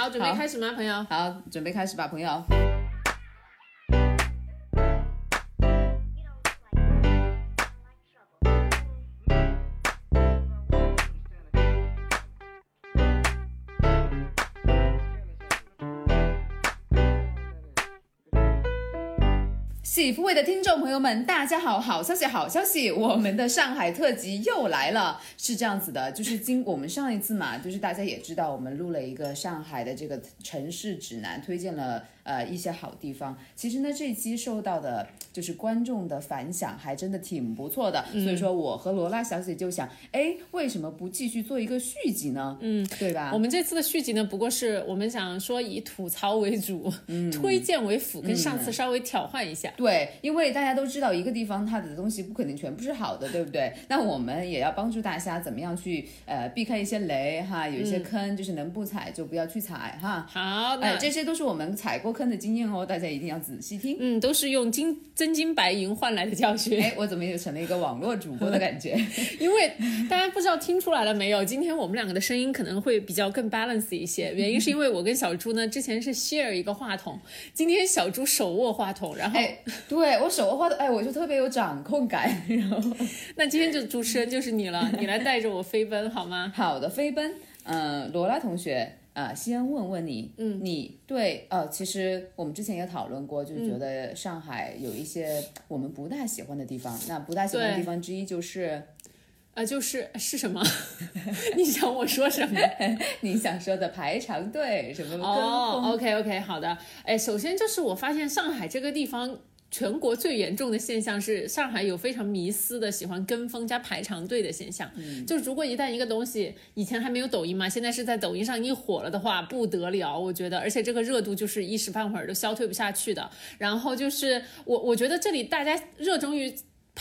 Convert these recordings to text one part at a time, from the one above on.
好，准备开始吗，朋友？好，准备开始吧，朋友。喜福会的听众朋友们，大家好！好消息，好消息，我们的上海特辑又来了。是这样子的，就是经我们上一次嘛，就是大家也知道，我们录了一个上海的这个城市指南，推荐了呃一些好地方。其实呢，这一期受到的就是观众的反响还真的挺不错的，所以说我和罗拉小姐就想，哎，为什么不继续做一个续集呢？嗯，对吧？我们这次的续集呢，不过是我们想说以吐槽为主，嗯推荐为辅，跟上次稍微调换一下。对，因为大家都知道一个地方它的东西不可能全部是好的，对不对？那我们也要帮助大家怎么样去呃避开一些雷哈，有一些坑，就是能不踩就不要去踩哈。好，哎，那这些都是我们踩过坑的经验哦，大家一定要仔细听。嗯，都是用金真金白银换来的教训。哎，我怎么也成了一个网络主播的感觉？因为大家不知道听出来了没有，今天我们两个的声音可能会比较更 balance 一些，原因是因为我跟小猪呢之前是 share 一个话筒，今天小猪手握话筒，然后、哎，对我手握话筒，哎，我就特别有掌控感。然后，那今天就主持人就是你了，你来带着我飞奔好吗？好的，飞奔，嗯、罗拉同学。啊、先问问你，嗯，你对，呃，其实我们之前也讨论过，就是觉得上海有一些我们不大喜欢的地方。那不大喜欢的地方之一就是呃，就是是什么？你想我说什么？你想说的排长队，什么的哦风，OK OK，好的。哎，首先就是我发现上海这个地方。全国最严重的现象是，上海有非常迷思的喜欢跟风加排长队的现象。嗯，就如果一旦一个东西以前还没有抖音嘛，现在是在抖音上一火了的话，不得了，我觉得，而且这个热度就是一时半会儿都消退不下去的。然后就是我，我觉得这里大家热衷于。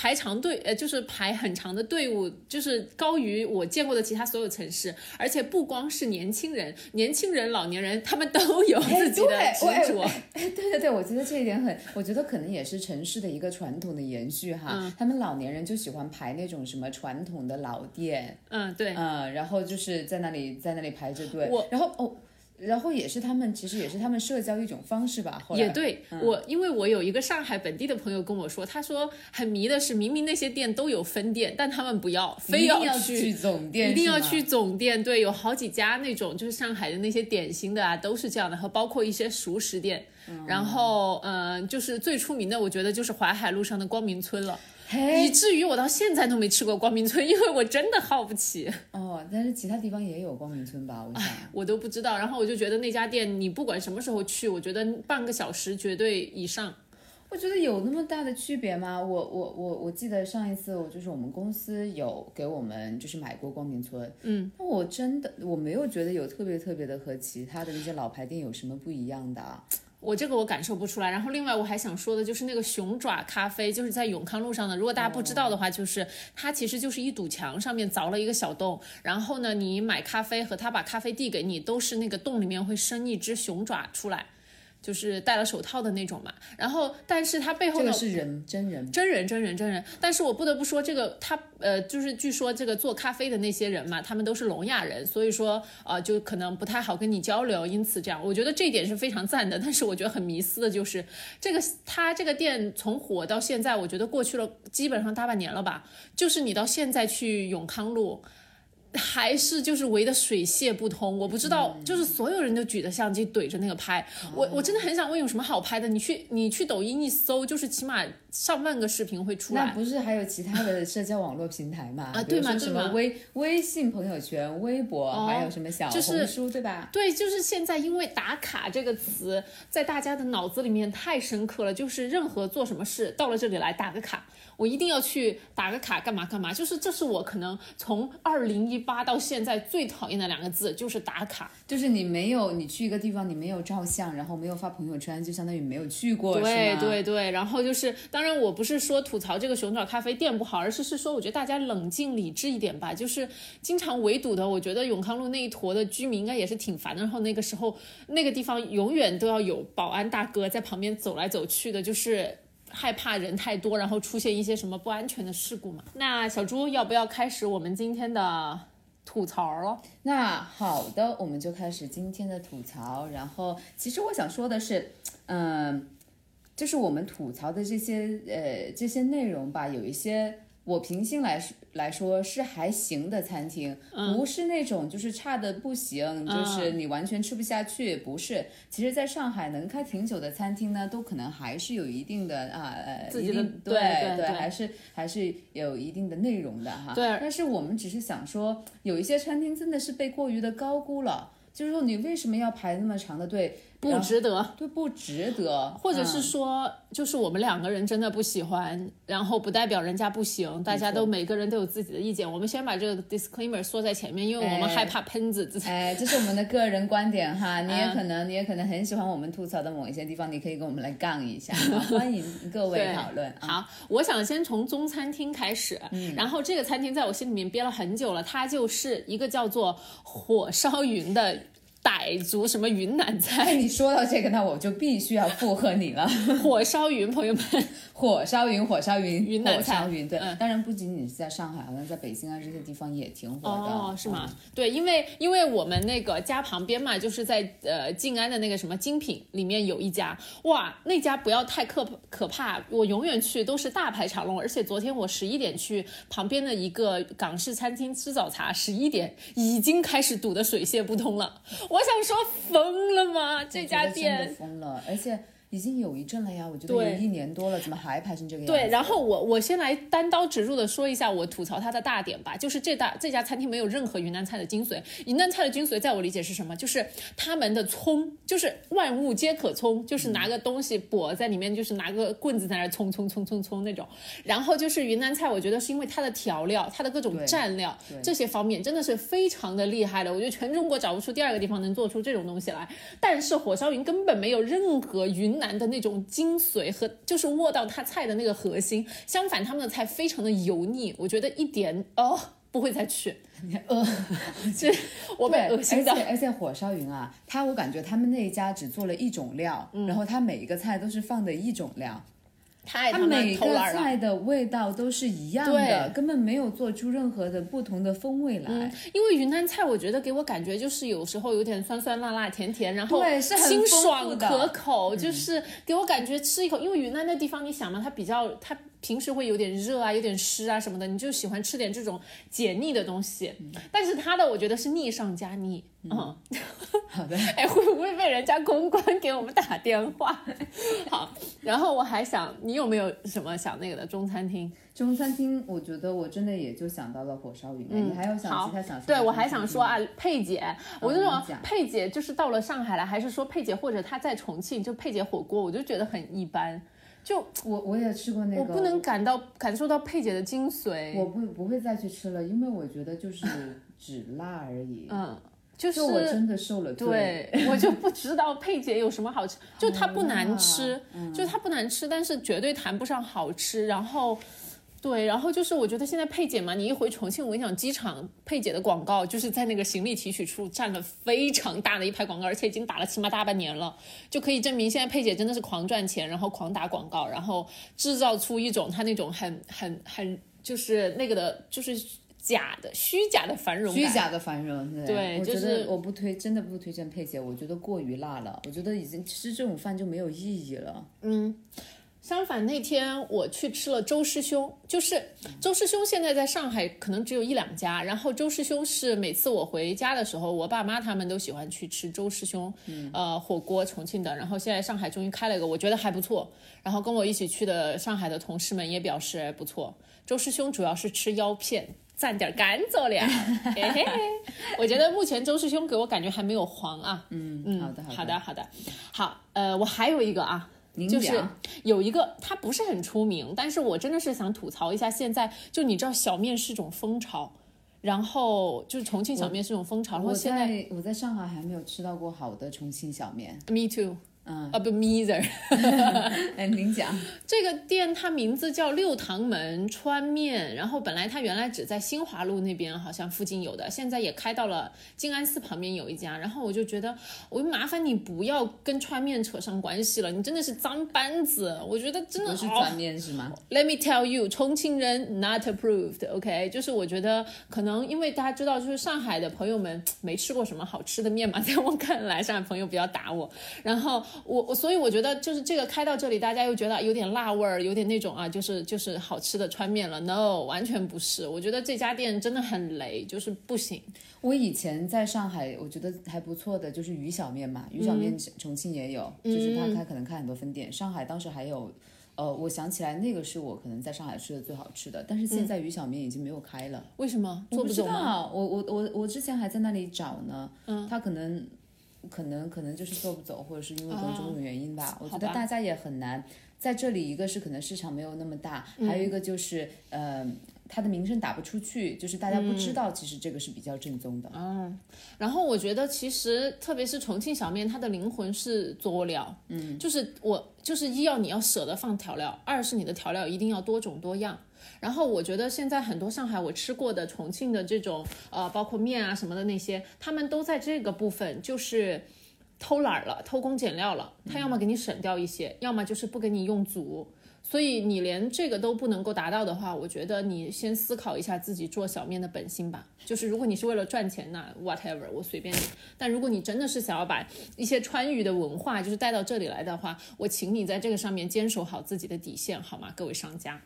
排长队，呃，就是排很长的队伍，就是高于我见过的其他所有城市，而且不光是年轻人，年轻人、老年人，他们都有自己的执着。哎，对对对，我觉得这一点很，我觉得可能也是城市的一个传统的延续哈。嗯他们老年人就喜欢排那种什么传统的老店，嗯，对，嗯，然后就是在那里在那里排着队我，然后哦，然后也是他们其实也是他们社交一种方式吧。后来也对、我，因为我有一个上海本地的朋友跟我说，他说很迷的是，明明那些店都有分店，但他们不要，非要去。总店，一定要去总店，对，有好几家那种，就是上海的那些点心的啊，都是这样的，和包括一些熟食店。嗯然后，嗯、就是最出名的，我觉得就是淮海路上的光明村了，以，至于我到现在都没吃过光明村，因为我真的耗不起，哦，但是其他地方也有光明村吧？我想。我都不知道。然后我就觉得那家店，你不管什么时候去，我觉得半个小时绝对以上。我觉得有那么大的区别吗？我我我我记得上一次我就是我们公司有给我们就是买过光明村，嗯，那我真的我没有觉得有特别特别的和其他的那些老牌店有什么不一样的啊。我这个我感受不出来。然后另外我还想说的就是那个熊爪咖啡，就是在永康路上的。如果大家不知道的话，就是它其实就是一堵墙上面凿了一个小洞，然后呢，你买咖啡和他把咖啡递给你，都是那个洞里面会生一只熊爪出来。就是戴了手套的那种嘛，然后但是他背后的这个是人真人，真人真人真人，但是我不得不说，这个他呃，就是据说这个做咖啡的那些人嘛，他们都是聋哑人，所以说呃，就可能不太好跟你交流，因此这样，我觉得这一点是非常赞的。但是我觉得很迷思的就是这个他这个店从火到现在，我觉得过去了基本上大半年了吧，就是你到现在去永康路。还是就是围得水泄不通，我不知道，就是所有人都举着相机怼着那个拍，我我真的很想问有什么好拍的？你去你去抖音一搜，就是起码上万个视频会出来。那不是还有其他的社交网络平台吗？啊对嘛对嘛说什么微微信朋友圈、微博，哦还有什么小就是红书，对吧？对，就是现在，因为打卡这个词在大家的脑子里面太深刻了，就是任何做什么事到了这里来打个卡，我一定要去打个卡，干嘛干嘛，就是这是我可能从二零一八到现在最讨厌的两个字，就是打卡。就是你没有你去一个地方，你没有照相，然后没有发朋友圈，就相当于没有去过，对？对对，然后就是，当当然我不是说吐槽这个熊爪咖啡店不好，而是是说我觉得大家冷静理智一点吧。就是经常围堵的，我觉得永康路那一坨的居民应该也是挺烦的。然后那个时候那个地方永远都要有保安大哥在旁边走来走去的，就是。害怕人太多，然后出现一些什么不安全的事故嘛？那小猪要不要开始我们今天的吐槽了。那好的，我们就开始今天的吐槽。然后，其实我想说的是，嗯，就是我们吐槽的这些呃这些内容吧，有一些我平心来说来说是还行的餐厅，不是那种就是差的不行，就是你完全吃不下去，不是。其实，在上海能开挺久的餐厅呢，都可能还是有一定的啊呃自己的一定对对对还是还是有一定的内容的哈。对但是我们只是想说，有一些餐厅真的是被过于的高估了。就是说，你为什么要排那么长的队？不值得，对，不值得，或者是说，就是我们两个人真的不喜欢，然后不代表人家不行，大家都每个人都有自己的意见。我们先把这个 disclaimer 说在前面，因为我们害怕喷子。哎，这是我们的个人观点哈，你也可能，你也可能很喜欢我们吐槽的某一些地方，你可以跟我们来杠一下，欢迎各位讨论。好，我想先从中餐厅开始，然后这个餐厅在我心里面憋了很久了，它就是一个叫做火烧云的。傣族什么云南菜？你说到这个，那我就必须要附和你了。火烧云，朋友们，火烧云，火烧云，云南菜，云对。当然不仅仅是在上海，好像在北京啊这些地方也挺火的。哦，是吗？对，因为因为我们那个家旁边嘛，就是在呃静安的那个什么精品里面有一家，哇，那家不要太可可怕，我永远去都是大排长龙，而且昨天我十一点去旁边的一个港式餐厅吃早茶，十一点已经开始堵得水泄不通了。我想说疯了吗？这家店疯了，而且已经有一阵了呀，我觉得有一年多了，怎么还排成这个样子？对，然后我我先来单刀直入的说一下我吐槽它的大点吧，就是这大这家餐厅没有任何云南菜的精髓。云南菜的精髓，在我理解是什么？就是他们的葱，就是万物皆可葱，就是拿个东西裹在里面，就是拿个棍子在那葱葱葱葱葱那种。然后就是云南菜，我觉得是因为它的调料、它的各种蘸料这些方面真的是非常的厉害的。我觉得全中国找不出第二个地方能做出这种东西来。但是火烧云根本没有任何云南的那种精髓和就是握到他菜的那个核心。相反，他们的菜非常的油腻，我觉得一点哦不会再去。呃，这 我被恶心到。而且而且火烧云啊，他我感觉他们那一家只做了一种料，然后他每一个菜都是放的一种料。太它每个菜的味道都是一样的，根本没有做出任何的不同的风味来。因为云南菜，我觉得给我感觉就是有时候有点酸酸辣辣甜甜，然后对是清爽可口，就是给我感觉吃一口。因为云南那地方，你想嘛，它比较它。平时会有点热啊，有点湿啊什么的，你就喜欢吃点这种解腻的东西。但是它的我觉得是腻上加腻。嗯，好的。哎，会不会被人家公关给我们打电话？好，然后我还想，你有没有什么想那个的中餐厅？中餐厅，我觉得我真的也就想到了火烧云。嗯，你还有想其他想说？对我还想说啊，佩姐，我就说佩姐就是到了上海来，还是说佩姐或者她在重庆就佩姐火锅，我就觉得很一般。就我我也吃过那个，我不能感到感受到佩姐的精髓，我不不会再去吃了，因为我觉得就是只辣而已。嗯，就是我真的受了罪，我就不知道佩姐有什么好吃，就它不难吃，就它不难吃，但是绝对谈不上好吃。然后。对，然后就是我觉得现在佩姐嘛，你一回重庆，我跟你讲，机场佩姐的广告就是在那个行李提取处占了非常大的一排广告，而且已经打了起码大半年了，就可以证明现在佩姐真的是狂赚钱，然后狂打广告，然后制造出一种她那种很很很就是那个的，就是假的虚假的繁荣，虚假的繁荣。对，就是我不推，真的不推荐佩姐，我觉得过于辣了，我觉得已经吃这种饭就没有意义了。嗯。相反，那天我去吃了周师兄，就是周师兄现在在上海可能只有一两家。然后周师兄是每次我回家的时候，我爸妈他们都喜欢去吃周师兄，呃，火锅重庆的。然后现在上海终于开了一个，我觉得还不错。然后跟我一起去的上海的同事们也表示不错。周师兄主要是吃腰片，蘸点干走了。嘿嘿，我觉得目前周师兄给我感觉还没有黄啊。嗯嗯，好的好的好的好。呃，我还有一个啊。就是有一个，他不是很出名，但是我真的是想吐槽一下，现在就你知道小面是种风潮，然后就是重庆小面是种风潮，然后现在我在上海还没有吃到过好的重庆小面，Me too，嗯，啊不 Miser，哎，您讲，这个店它名字叫六堂门川面，然后本来它原来只在新华路那边好像附近有的，现在也开到了静安寺旁边有一家，然后我就觉得，我就麻烦你不要跟川面扯上关系了，你真的是脏班子，我觉得真的哦不是川面是吗？Let me tell you，重庆人 not approved，OK，、就是我觉得可能因为大家知道，就是上海的朋友们没吃过什么好吃的面嘛，在我看来，上海朋友不要打我。然后我我所以我觉得就是这个开到这里，大家又觉得有点辣味儿，有点那种啊，就是就是好吃的川面了。No，完全不是，我觉得这家店真的很雷，就是不行。我以前在上海，我觉得还不错的就是鱼小面嘛，鱼小面重庆也有，就是他开可能开很多分店。上海当时还有，呃，我想起来那个是我可能在上海吃的最好吃的，但是现在鱼小面已经没有开了，为什么我不知？道，我我我我之前还在那里找呢，嗯，他可能可能可能就是做不走，或者是因为各种种原因吧，我觉得大家也很难在这里，一个是可能市场没有那么大，还有一个就是呃。它的名声打不出去，就是大家不知道，其实这个是比较正宗的。嗯然后我觉得其实特别是重庆小面，它的灵魂是佐料，嗯，就是我就是一要你要舍得放调料，二是你的调料一定要多种多样。然后我觉得现在很多上海我吃过的重庆的这种呃，包括面啊什么的那些，他们都在这个部分就是偷懒了，偷工减料了。他要么给你省掉一些，要么就是不给你用足。所以你连这个都不能够达到的话，我觉得你先思考一下自己做小面的本心吧。就是如果你是为了赚钱那 whatever，我随便你。但如果你真的是想要把一些川渝的文化就是带到这里来的话，我请你在这个上面坚守好自己的底线，好吗，各位商家？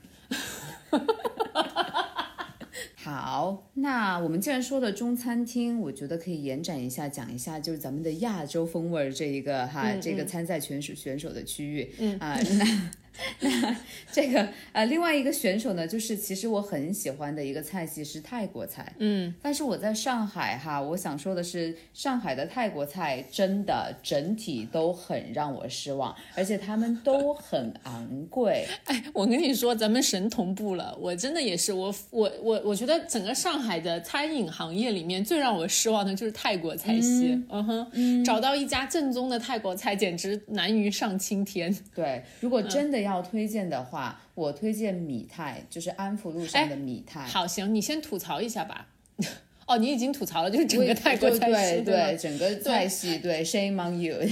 好，那我们既然说了中餐厅，我觉得可以延展一下，讲一下就是咱们的亚洲风味儿这一个哈，这个参赛选手选手的区域，嗯。啊，那 那这个呃，另外一个选手呢，就是其实我很喜欢的一个菜系是泰国菜，嗯，但是我在上海哈，我想说的是，上海的泰国菜真的整体都很让我失望，而且他们都很昂贵。哎，我跟你说，咱们神同步了。我真的也是，我我我我觉得整个上海的餐饮行业里面最让我失望的就是泰国菜系。嗯哼，找到一家正宗的泰国菜简直难于上青天。对，如果真的要推荐的话，我推荐米泰，就是安福路上的米泰。好，行，你先吐槽一下吧。哦，你已经吐槽了，就是整个泰国菜系，对对，整个菜系对，Shame on you。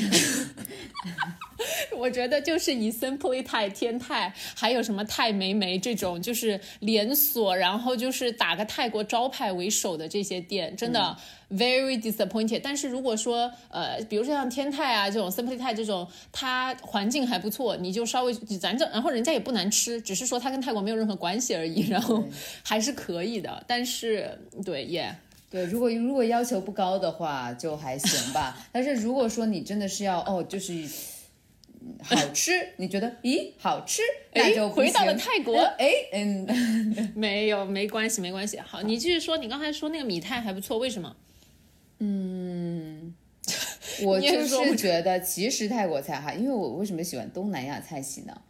我觉得就是以 Simply 泰、天泰，还有什么泰梅梅这种，就是连锁，然后就是打个泰国招牌为首的这些店，真的 very disappointed。但是如果说呃，比如说像天泰啊这种 Simply 泰这种，它环境还不错，你就稍微咱这，然后人家也不难吃，只是说它跟泰国没有任何关系而已，然后 还是可以的。但是对，也、对，如果如果要求不高的话，就还行吧。但是如果说你真的是要哦，就是嗯好吃，你觉得咦好吃，那哎就回到了泰国哎嗯，没有，没关系，没关系。好，你继续说，你刚才说那个米泰还不错，为什么？我就是觉得其实泰国菜哈，因为我为什么喜欢东南亚菜系呢？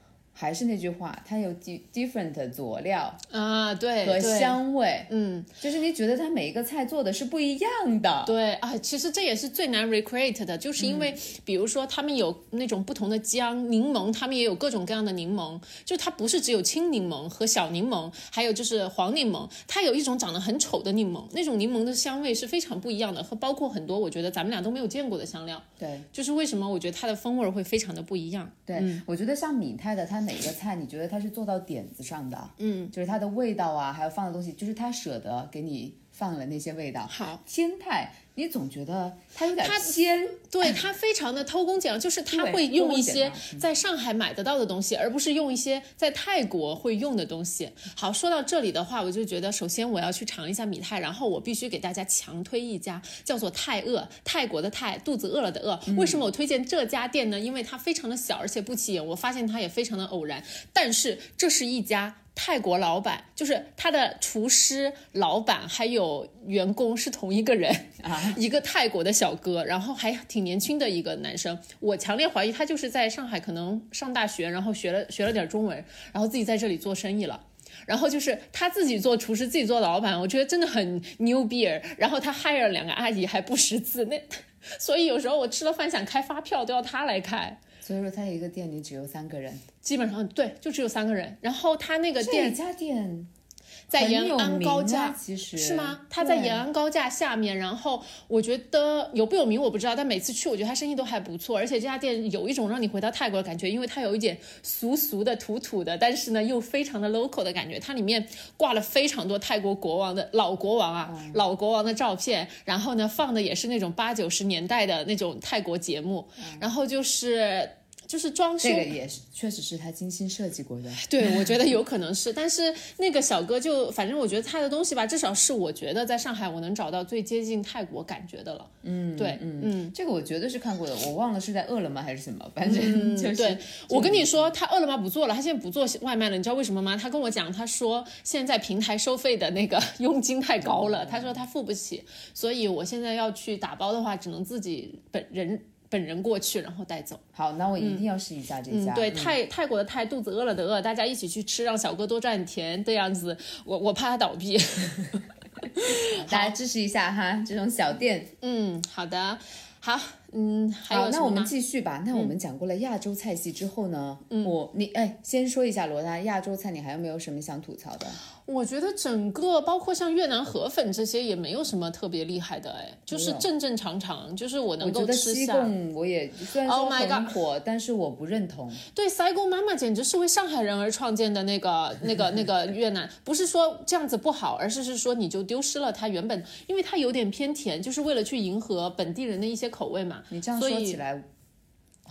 还是那句话，它有 di different 的佐料啊，对，和香味，嗯，就是你觉得它每一个菜做的是不一样的。对啊，其实这也是最难 recreate 的，就是因为比如说他们有那种不同的姜、柠檬，他们也有各种各样的柠檬，就它不是只有青柠檬和小柠檬，还有就是黄柠檬，它有一种长得很丑的柠檬，那种柠檬的香味是非常不一样的，和包括很多我觉得咱们俩都没有见过的香料，对。就是为什么我觉得它的风味会非常的不一样。对，我觉得像米泰的，它每个菜你觉得它是做到点子上的，嗯，就是它的味道啊，还有放的东西，就是它舍得给你放了那些味道。好，天泰，你总觉得它有点偏，对它非常的偷工减料，就是它会用一些在上海买得到的东西，而不是用一些在泰国会用的东西。好，说到这里的话，我就觉得首先我要去尝一下米泰，然后我必须给大家强推一家叫做泰饿，泰国的泰，肚子饿了的饿。为什么我推荐这家店呢？因为它非常的小，而且不起眼，我发现它也非常的偶然。但是这是一家。泰国老板就是他的厨师、老板还有员工是同一个人啊，一个泰国的小哥，然后还挺年轻的一个男生。我强烈怀疑他就是在上海可能上大学，然后学了学了点中文，然后自己在这里做生意了。然后就是他自己做厨师，自己做老板，我觉得真的很牛逼儿。然后他 hire 了两个阿姨，还不识字，那 所以有时候我吃了饭想开发票都要他来开。所以说他一个店里只有三个人，基本上对，就只有三个人。然后他那个这店家店在延安高架，其实是吗？他在延安高架下面，然后我觉得有不有名我不知道，但每次去我觉得他生意都还不错，而且这家店有一种让你回到泰国的感觉，因为它有一点俗俗的、土土的，但是呢又非常的 local 的感觉。它里面挂了非常多泰国国王的老国王啊、嗯老国王的照片，然后呢放的也是那种八九十年代的那种泰国节目，然后就是。就是装修嗯这个也是确实是他精心设计过的。对，我觉得有可能是，但是那个小哥就反正我觉得他的东西吧，至少是我觉得在上海我能找到最接近泰国感觉的了。嗯，对，嗯。这个我绝对是看过的，我忘了是在饿了么还是什么，反正就是、嗯对，我跟你说，他饿了么不做了，他现在不做外卖了，你知道为什么吗？他跟我讲，他说现在平台收费的那个 佣金太高了，他说他付不起，所以我现在要去打包的话，只能自己本人本人过去，然后带走。好，那我一定要试一下这家。嗯，对，泰泰国的泰，肚子饿了的饿，大家一起去吃，让小哥多赚钱，这样子，我我怕他倒闭。大家支持一下哈，这种小店。嗯，好的，好，嗯，还有好？那我们继续吧。那我们讲过了亚洲菜系之后呢，嗯，我你哎，先说一下罗拉亚洲菜，你还有没有什么想吐槽的？我觉得整个包括像越南河粉这些也没有什么特别厉害的，哎，就是正正常常，就是我我能够吃下。贡我也虽然说 Oh 很 God 火，但是我不认同。对，塞贡妈妈简直是为上海人而创建的那个、那个、那个越南，不是说这样子不好，而是是说你就丢失了它原本，因为它有点偏甜，就是为了去迎合本地人的一些口味嘛。你这样说起来，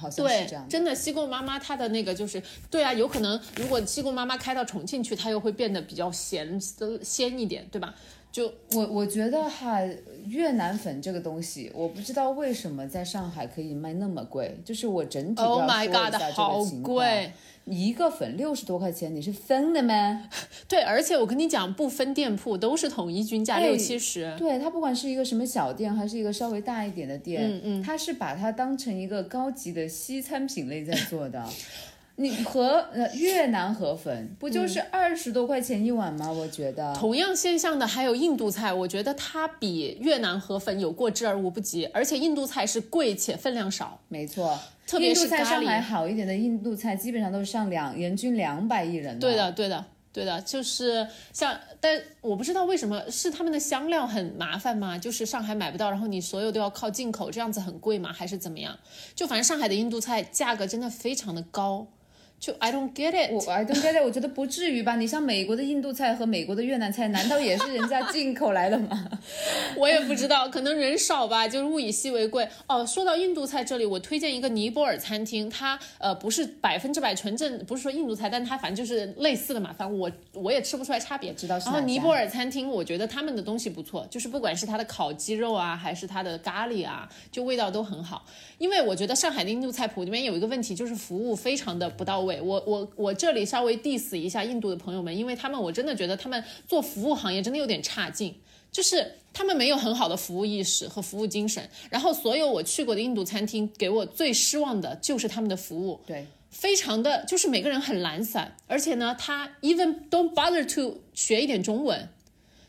好像是对这样，真的西贡妈妈她的那个就是，对啊，有可能如果西贡妈妈开到重庆去，它又会变得比较咸鲜一点，对吧？就我我觉得哈，越南粉这个东西，我不知道为什么在上海可以卖那么贵，就是我整体都 Oh 要说一 God，下这好个情况。贵。一个粉六十多块钱，你是分的吗？对，而且我跟你讲，不分店铺都是统一均价哎六七十。对，它不管是一个什么小店，还是一个稍微大一点的店，嗯嗯，它是把它当成一个高级的西餐品类在做的。你和呃越南河粉不就是二十多块钱一碗吗？我觉得。同样现象的还有印度菜，我觉得它比越南河粉有过之而无不及，而且印度菜是贵且分量少，没错，特别是印度菜上海。好一点的印度菜，基本上都是上两人均两百一人。对，的，对的。对的，就是像，但我不知道为什么是他们的香料很麻烦吗？就是上海买不到，然后你所有都要靠进口，这样子很贵吗？还是怎么样？就反正上海的印度菜价格真的非常的高，就 I don't get it。我 I don't get it，我觉得不至于吧？你像美国的印度菜和美国的越南菜，难道也是人家进口来的吗？我也不知道，可能人少吧，就是物以稀为贵。哦，说到印度菜这里，我推荐一个尼泊尔餐厅，它呃不是百分之百纯正，不是说印度菜，但它反正就是类似的嘛，反正我我也吃不出来差别。知道是然后尼泊尔餐厅，我觉得他们的东西不错，就是不管是它的烤鸡肉啊，还是它的咖喱啊，就味道都很好。因为我觉得上海的印度菜谱里面有一个问题，就是服务非常的不到位。我我我这里稍微 diss 一下印度的朋友们，因为他们我真的觉得他们做服务行业真的有点差劲。就是他们没有很好的服务意识和服务精神，然后所有我去过的印度餐厅给我最失望的就是他们的服务，对，非常的就是每个人很懒散，而且呢，他 even don't bother to 学一点中文，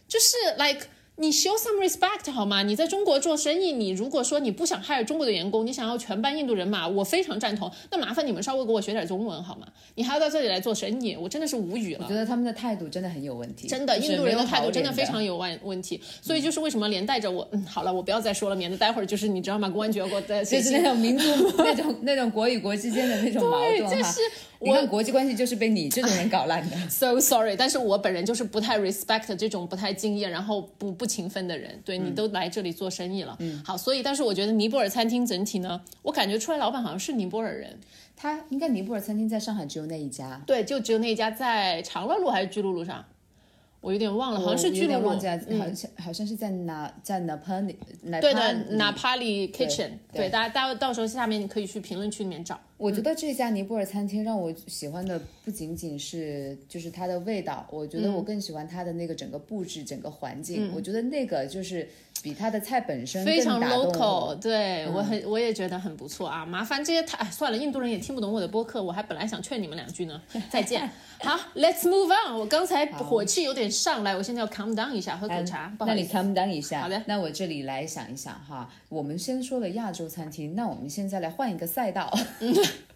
就是 like 你 show some respect 好吗？你在中国做生意，你如果说你不想 hire 中国的员工，你想要全班印度人马，我非常赞同。那麻烦你们稍微给我学点中文好吗？你还要到这里来做生意，我真的是无语了我觉。得他们的态度真的很有问题，真的，印度人的态度真的非常有问问题，所以就是为什么连带着我，嗯，好了，我不要再说了，免得待会儿就是你知道吗？公安局要给我再 就是那种民族那种那种国与国之间的那种矛，盾哈。就是我看国际关系就是被你这种人搞烂的。so sorry，但是我本人就是不太 respect 这种不太敬业，然后不不勤奋的人。对你都来这里做生意了，嗯，好，所以但是我觉得尼泊尔餐厅整体呢，我感觉出来老板好像是尼泊尔人，他应该尼泊尔餐厅在上海只有那一家，对，就只有那一家在长乐路还是巨鹿路上，我有点忘了，好像是我有巨鹿路，点忘记了，嗯好像好像是在哪在哪帕里，对的哪，Napali Kitchen，对对，大家到到时候下面你可以去评论区里面找。我觉得这家尼泊尔餐厅让我喜欢的不仅仅是就是它的味道，我觉得我更喜欢它的那个整个布置、整个环境。我觉得那个就是比它的菜本身非常 local，我。对、我很我也觉得很不错啊。麻烦这些太，哎，算了，印度人也听不懂我的播客，我还本来想劝你们两句呢。再见。好，Let's move on。我刚才火气有点上来，我现在要 calm down 一下，喝口茶。不好那你。calm down 一下。好的那我这里来想一想哈，我们先说了亚洲餐厅，那我们现在来换一个赛道，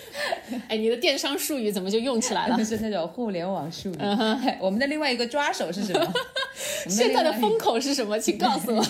哎，你的电商术语怎么就用起来了？就 是那种互联网术语。我们的另外一个抓手是什么？现在的风口是什么？请告诉我。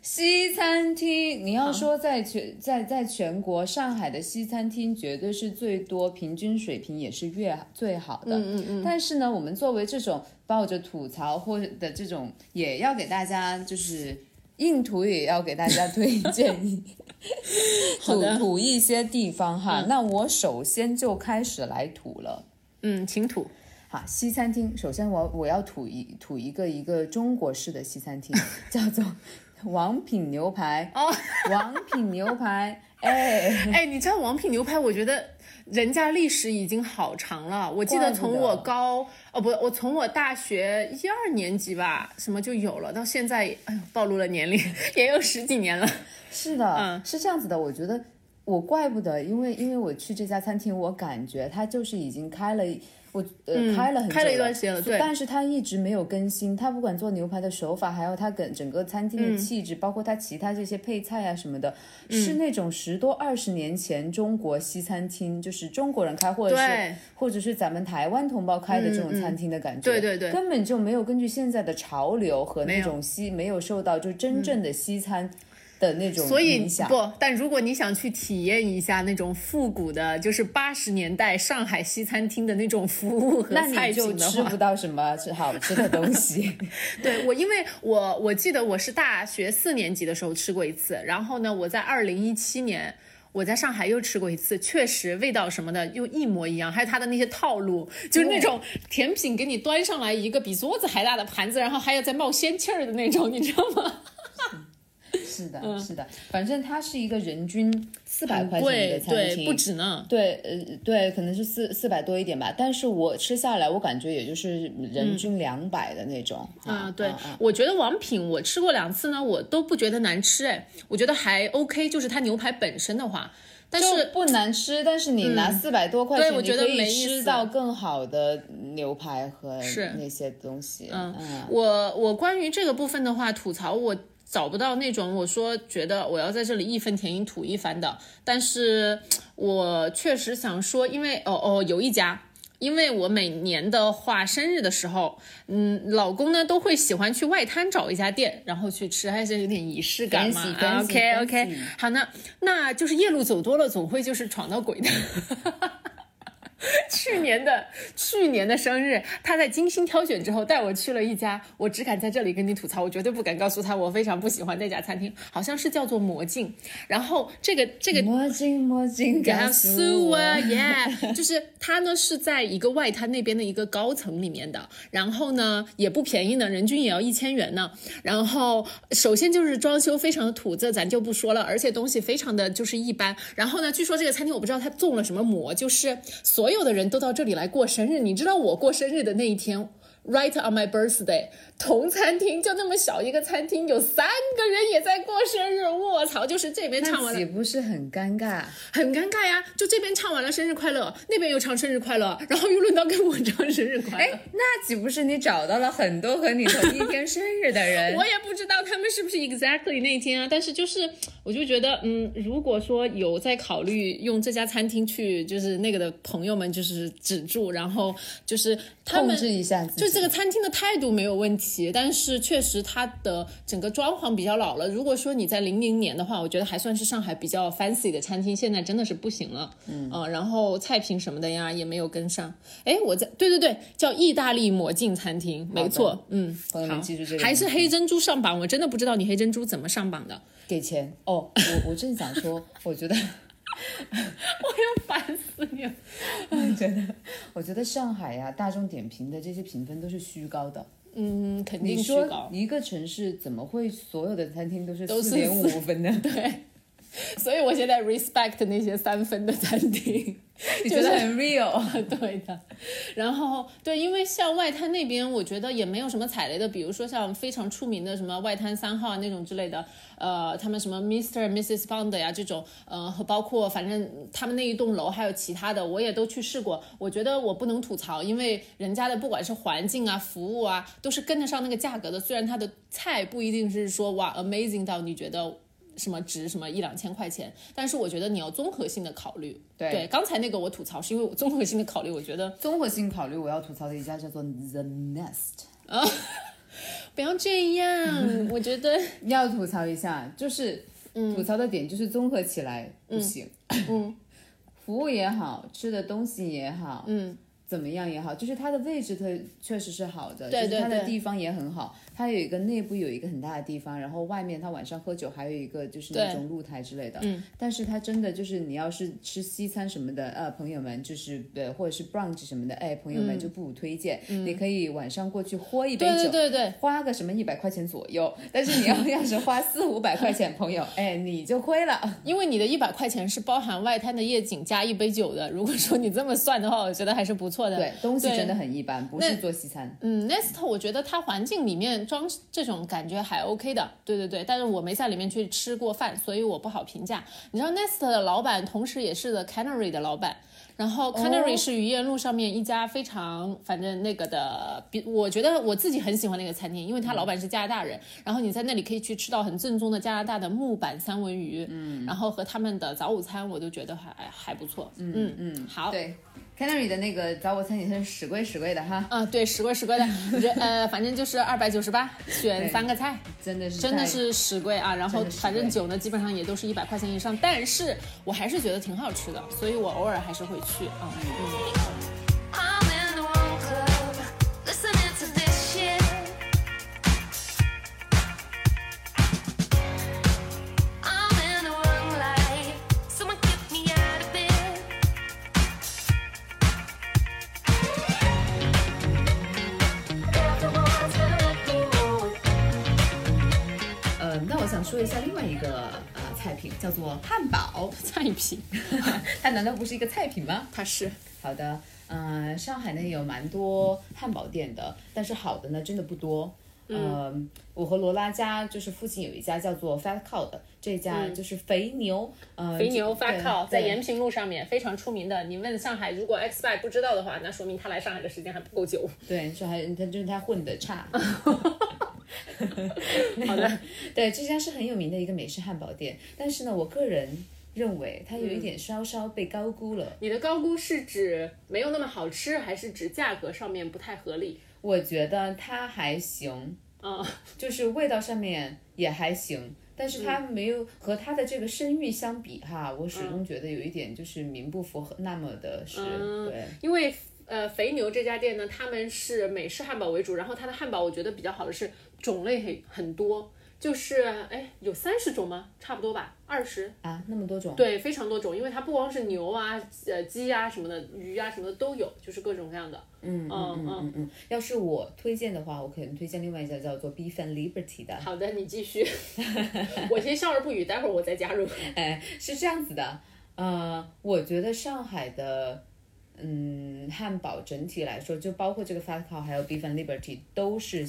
西餐厅，你要说在全在在全国，上海的西餐厅绝对是最多，平均水平也是越最好的。嗯嗯嗯。但是呢，我们作为这种抱着吐槽或者的这种，也要给大家就是硬图，也要给大家推荐一 吐吐一些地方哈。那我首先就开始来吐了。嗯，请吐。好，西餐厅，首先我我要吐一吐一个一个中国式的西餐厅，叫做 王品牛排。哦，王品牛排，哎，哎，你知道王品牛排？我觉得人家历史已经好长了。我记得从我高哦不，我从我大学一二年级吧，什么就有了，到现在，哎呦，暴露了年龄，也有十几年了。是的，嗯是这样子的，我觉得我怪不得，因为因为我去这家餐厅，我感觉它就是已经开了。我呃、开了很开了一段时间了对但是它一直没有更新。它不管做牛排的手法，还有它跟整个餐厅嗯的气质，包括它其他这些配菜啊什么的，是那种十多二十年前中国西餐厅，就是中国人开，或者是或者是咱们台湾同胞开的这种餐厅的感觉。对对对根本就没有根据现在的潮流和那种西没有受到就真正的西餐的那种所以。不，但如果你想去体验一下那种复古的，就是八十年代上海西餐厅的那种服务和那菜你就品的话吃不，到什么吃好吃的东西。对我，因为我我记得我是大学四年级的时候吃过一次，然后呢，我在二零一七年。我在上海又吃过一次，确实味道什么的又一模一样，还有它的那些套路，就是那种甜品给你端上来一个比桌子还大的盘子，然后还要再冒仙气儿的那种，你知道吗？是的，嗯是的，反正它是一个人均四百块钱的餐厅，不止呢。对，呃，对，可能是四四百多一点吧。但是我吃下来，我感觉也就是人均两百的那种。啊，对，嗯我觉得王品我吃过两次呢，我都不觉得难吃，哎，我觉得还 OK，就是它牛排本身的话，但是不难吃，但是你拿四百多块钱，嗯对我觉得你可以没吃到更好的牛排和那些东西。嗯嗯我我关于这个部分的话，吐槽我找不到那种我说觉得我要在这里义愤填膺吐一番的，但是我确实想说，因为哦哦有一家。因为我每年的话，生日的时候，嗯，老公呢都会喜欢去外滩找一家店，然后去吃，还是有点仪式感嘛。OK OK，好，那那就是夜路走多了，总会就是闯到鬼的。去年的去年的生日，他在精心挑选之后带我去了一家，我只敢在这里跟你吐槽，我绝对不敢告诉他我非常不喜欢那家餐厅，好像是叫做魔镜。然后这个这个魔镜魔镜告告诉诉我我，，yeah，就是它呢是在一个外滩那边的一个高层里面的，然后呢也不便宜呢，人均也要一千元呢。然后首先就是装修非常的土，这咱就不说了，而且东西非常的就是一般。然后呢，据说这个餐厅我不知道它中了什么魔，就是所所有的人都到这里来过生日。你知道我过生日的那一天。Right on my birthday，同餐厅就那么小一个餐厅，有三个人也在过生日，卧槽！就是这边唱完了那岂不是很尴尬？很尴尬呀，就这边唱完了生日快乐，那边又唱生日快乐，然后又轮到跟我唱生日快乐。哎，那岂不是你找到了很多和你同一天生日的人？我也不知道他们是不是 exactly 那一天啊，但是就是我就觉得，嗯，如果说有在考虑用这家餐厅去，就是那个的朋友们，就是止住，然后就是控制一下自己。就这个餐厅的态度没有问题，但是确实它的整个装潢比较老了。如果说你在零零年的话，我觉得还算是上海比较 fancy 的餐厅，现在真的是不行了。嗯然后菜品什么的呀也没有跟上。哎，我在对对对，叫意大利魔镜餐厅，没错，嗯，好记住这个还是黑珍珠上榜，我真的不知道你黑珍珠怎么上榜的，给钱哦，我我正想说，我觉得，我要烦死你了。我觉得，我觉得上海呀、大众点评的这些评分都是虚高的。嗯，肯定虚高。一个城市怎么会所有的餐厅都是都是四点五分呢？对，所以我现在 respect 那些三分的餐厅。你觉得很 real？对的，然后对，因为像外滩那边，我觉得也没有什么踩雷的，比如说像非常出名的什么外滩三号啊那种之类的，呃，他们什么 Mr. Mrs. Bond 呀这种，呃，和包括反正他们那一栋楼还有其他的，我也都去试过。我觉得我不能吐槽，因为人家的不管是环境啊、服务啊，都是跟得上那个价格的。虽然它的菜不一定是说哇 amazing 到你觉得。什么值什么一两千块钱，但是我觉得你要综合性的考虑。对刚才那个我吐槽是因为我综合性的考虑，我觉得综合性考虑，我要吐槽的一家叫做 The Nest 啊。不要这样，我觉得 要吐槽一下，就是吐槽的点就是综合起来不行。嗯，服务也好吃的东西也好，嗯，怎么样也好，就是它的位置它确实是好的，对就是它的地方也很好。它有一个内部有一个很大的地方，然后外面它晚上喝酒还有一个就是那种露台之类的。嗯，但是它真的就是你要是吃西餐什么的，呃，朋友们就是呃或者是 brunch 什么的，哎，朋友们就不推荐。你可以晚上过去喝一杯酒，嗯对对对对，花个什么一百块钱左右。但是你要 要是花四五百块钱，朋友，哎，你就亏了。因为你的一百块钱是包含外滩的夜景加一杯酒的。如果说你这么算的话，我觉得还是不错的。对，东西真的很一般，不是做西餐。嗯，Nest 我觉得它环境里面装这种感觉还 OK 的，对对对，但是我没在里面去吃过饭，所以我不好评价。你知道 Nest 的老板同时也是 The Canary 的老板，然后 Canary 是愚园路上面一家非常反正那个的，比我觉得我自己很喜欢那个餐厅，因为他老板是加拿大人，然后你在那里可以去吃到很正宗的加拿大的木板三文鱼，嗯，然后和他们的早午餐我都觉得还还不错，嗯嗯，好，对，Canary 的那个早午餐也是实贵实贵的哈，嗯，对，实贵实贵的，人呃，反正就是二百九十八，选三个菜，真的是真的是实贵啊。然后反正酒呢，基本上也都是一百块钱以上，但是我还是觉得挺好吃的，所以我偶尔还是会去啊。嗯品，叫做汉堡。菜品，它难道不是一个菜品吗？它是好的，嗯、上海呢有蛮多汉堡店的，但是好的呢真的不多。嗯、我和罗拉家就是附近有一家叫做 Fat Cow 的，这家就是肥牛，呃，肥牛 Fat Cow 在延平路上面非常出名的。你问上海，如果 X Y 不知道的话，那说明他来上海的时间还不够久。对，上海他就是他混的差。好的，对，这家是很有名的一个美式汉堡店，但是呢，我个人认为它有一嗯。点稍稍被高估了。你的高估是指没有那么好吃，还是指价格上面不太合理？我觉得它还行，啊、就是味道上面也还行，但是它没有和它的这个声誉相比哈，我始终觉得有一点就是名不符合那么的是，对，因为呃肥牛这家店呢，他们是美式汉堡为主，然后它的汉堡我觉得比较好的是种类很很多，就是哎有三十种吗？差不多吧，二十。啊，那么多种，对，非常多种，因为它不光是牛啊、呃鸡啊什么的，鱼啊什么的都有，就是各种各样的。嗯嗯嗯嗯嗯嗯，要是我推荐的话，我可能推荐另外一家叫做 Beef and Liberty 的，好的，你继续。我先笑而不语，待会儿我再加入。哎，是这样子的，呃，我觉得上海的。嗯，汉堡整体来说，就包括这个 Fat Cow 还有 Beef and Liberty 都是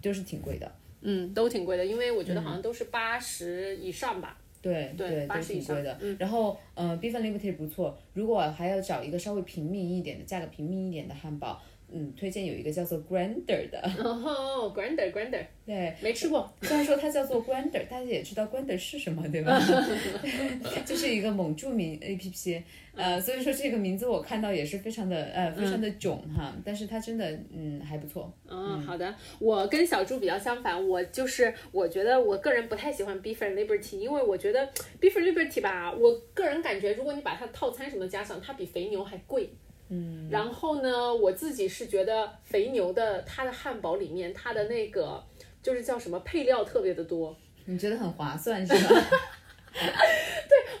都是挺贵的。嗯，都挺贵的，因为我觉得好像都是八十以上吧。对对都80以上挺贵的。嗯然后，呃，Beef and Liberty 不错。如果还要找一个稍微平民一点的，价格平民一点的汉堡，嗯，推荐有一个叫做 Grander 的。哦，Grander Grander，对，没吃过。虽然说它叫做 Grander，大家也知道 Grander 是什么，对吧？就是一个蒙著名 APP。呃，所以说这个名字我看到也是非常的呃非常的囧哈，但是它真的嗯还不错。嗯，好的。我跟小猪比较相反，我就是我觉得我个人不太喜欢 Beef and Liberty，因为我觉得 Beef and Liberty 吧，我个人感觉如果你把它套餐什么加上，它比肥牛还贵。嗯，然后呢，我自己是觉得肥牛的它的汉堡里面它的那个就是叫什么配料特别的多，你觉得很划算是吧？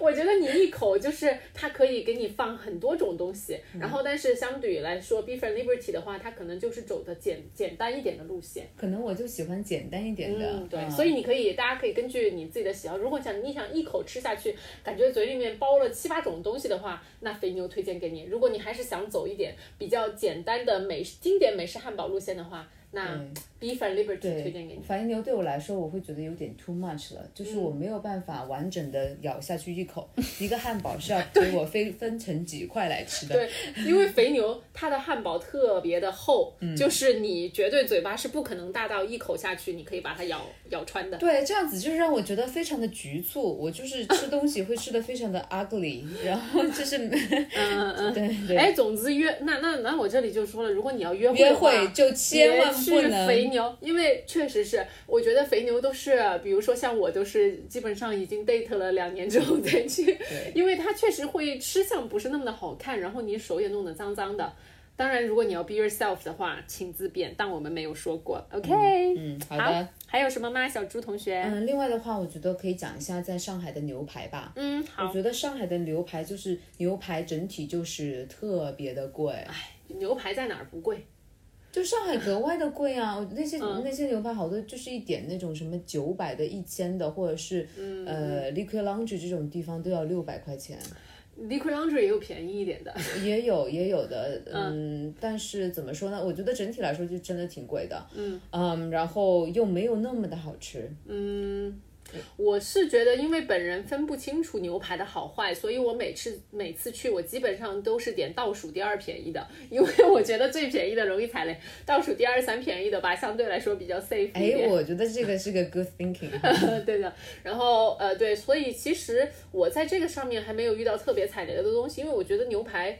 我觉得你一口就是它可以给你放很多种东西，嗯然后但是相对于来说，Beef and Liberty 的话，它可能就是走的简简单一点的路线。可能我就喜欢简单一点的，嗯，对，嗯所以你可以，大家可以根据你自己的喜好，如果想你想一口吃下去，感觉嘴里面包了七八种东西的话，那肥牛推荐给你。如果你还是想走一点比较简单的美式经典美式汉堡路线的话，那 Beef and Liberty 推荐给你。肥牛对我来说，我会觉得有点 too much 了，就是嗯我没有办法完整的咬下去一口，一个汉堡是要 给我分分成几块来吃的。对，因为肥牛它的汉堡特别的厚，嗯就是你绝对嘴巴是不可能大到一口下去，你可以把它咬咬穿的。对，这样子就是让我觉得非常的局促，我就是 吃东西会吃的非常的 ugly，然后就是，嗯嗯。对对，哎，总之约那那那我这里就说了，如果你要约会约会就千万别去不能肥牛，因为确实是，我觉得肥牛都是，比如说像我都是基本上已经 date 了两年之后再去，因为它确实会吃相不是那么的好看，然后你手也弄得脏脏的。当然，如果你要 be yourself 的话，请自便，但我们没有说过。OK，嗯，好的。还有什么吗？小猪同学？嗯，另外的话，我觉得可以讲一下在上海的牛排吧。嗯，好我。觉得上海的牛排就是牛排整体就是特别的贵，哎牛排在哪儿不贵？就上海格外的贵啊！那些、嗯那些牛排好多就是一点那种什么九百的、一千的，或者是、呃 Liquid Lounge 这种地方都要六百块钱，Liquid Laundry 也有便宜一点的。也有也有的，嗯，但是怎么说呢？我觉得整体来说就真的挺贵的，嗯然后又没有那么的好吃，我是觉得，因为本人分不清楚牛排的好坏，所以我每次每次去，我基本上都是点倒数第二便宜的，因为我觉得最便宜的容易踩雷，倒数第二三便宜的吧，相对来说比较 safe 一哎，我觉得这个是个 good thinking，对的，然后呃对，所以其实我在这个上面还没有遇到特别踩雷的东西，因为我觉得牛排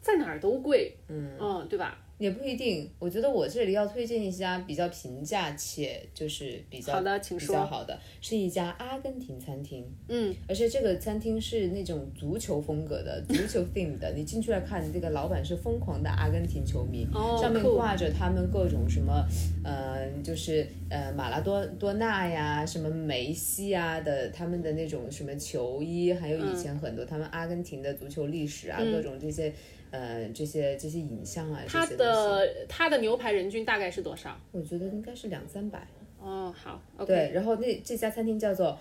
在哪儿都贵，嗯对吧？也不一定。我觉得我这里要推荐一家比较平价且就是比较好的请比较好的，是一家阿根廷餐厅。嗯，而且这个餐厅是那种足球风格的，足球 theme 的。你进去来看，这个老板是疯狂的阿根廷球迷，哦上面挂着他们各种什么，呃，就是呃马拉多多纳呀，什么梅西啊的他们的那种什么球衣，还有以前很多他们阿根廷的足球历史啊，各种这些。呃，这些这些影像啊，它的它的牛排人均大概是多少？我觉得应该是两三百。哦，好，OK。对，然后那这家餐厅叫做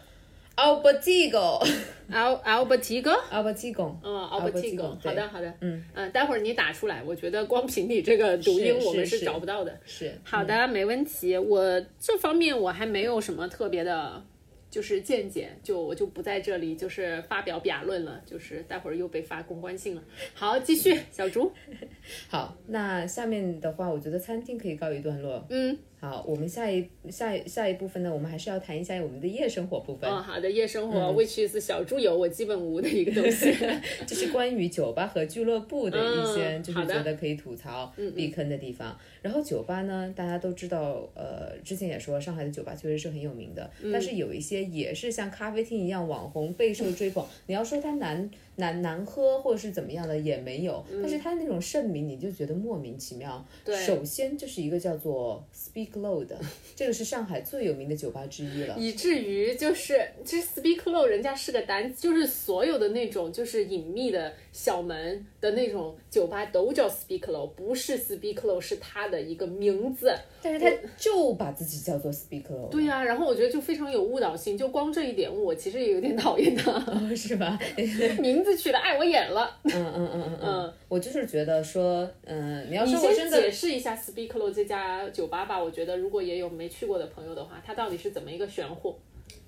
Albertigo，Al Albertigo。Albertigo，嗯 Albertigo，，Albertigo，好的好的，嗯嗯待会儿你打出来，我觉得光凭你这个读音，我们是找不到的。是好的，没问题。我这方面我还没有什么特别的，就是见解，就我就不在这里就是发表辩论了，就是待会儿又被发公关信了。好，继续，小竹。好，那下面的话，我觉得餐厅可以告一段落。嗯，好，我们下一下一下一部分呢，我们还是要谈一下我们的夜生活部分，哦，好的，夜生活、c h is 小猪油我基本无的一个东西。就是关于酒吧和俱乐部的一些，就是觉得可以吐槽、避坑的地方。然后酒吧呢，大家都知道，呃，之前也说上海的酒吧确实是很有名的，嗯但是有一些也是像咖啡厅一样网红备受追捧。你要说它难难难喝或者是怎么样的也没有，但是它那种盛名你就觉得莫名其妙。嗯对首先就是一个叫做 Speak Low 的，这个是上海最有名的酒吧之一了。以至于就是这 Speak Low 人家是个单，就是所有的那种就是隐秘的小门的那种酒吧都叫 Speak Low，不是 Speak Low 是它的一个名字。但是它就把自己叫做 Speak Low，对呀、然后我觉得就非常有误导性，就光这一点我其实也有点讨厌他，哦 是吧？名字取的碍我眼了。嗯嗯嗯嗯嗯，我就是觉得说，嗯，你要你说我真先解，释一下 Speak Low 这家酒吧吧，我觉得如果也有没去过的朋友的话，它到底是怎么一个玄乎？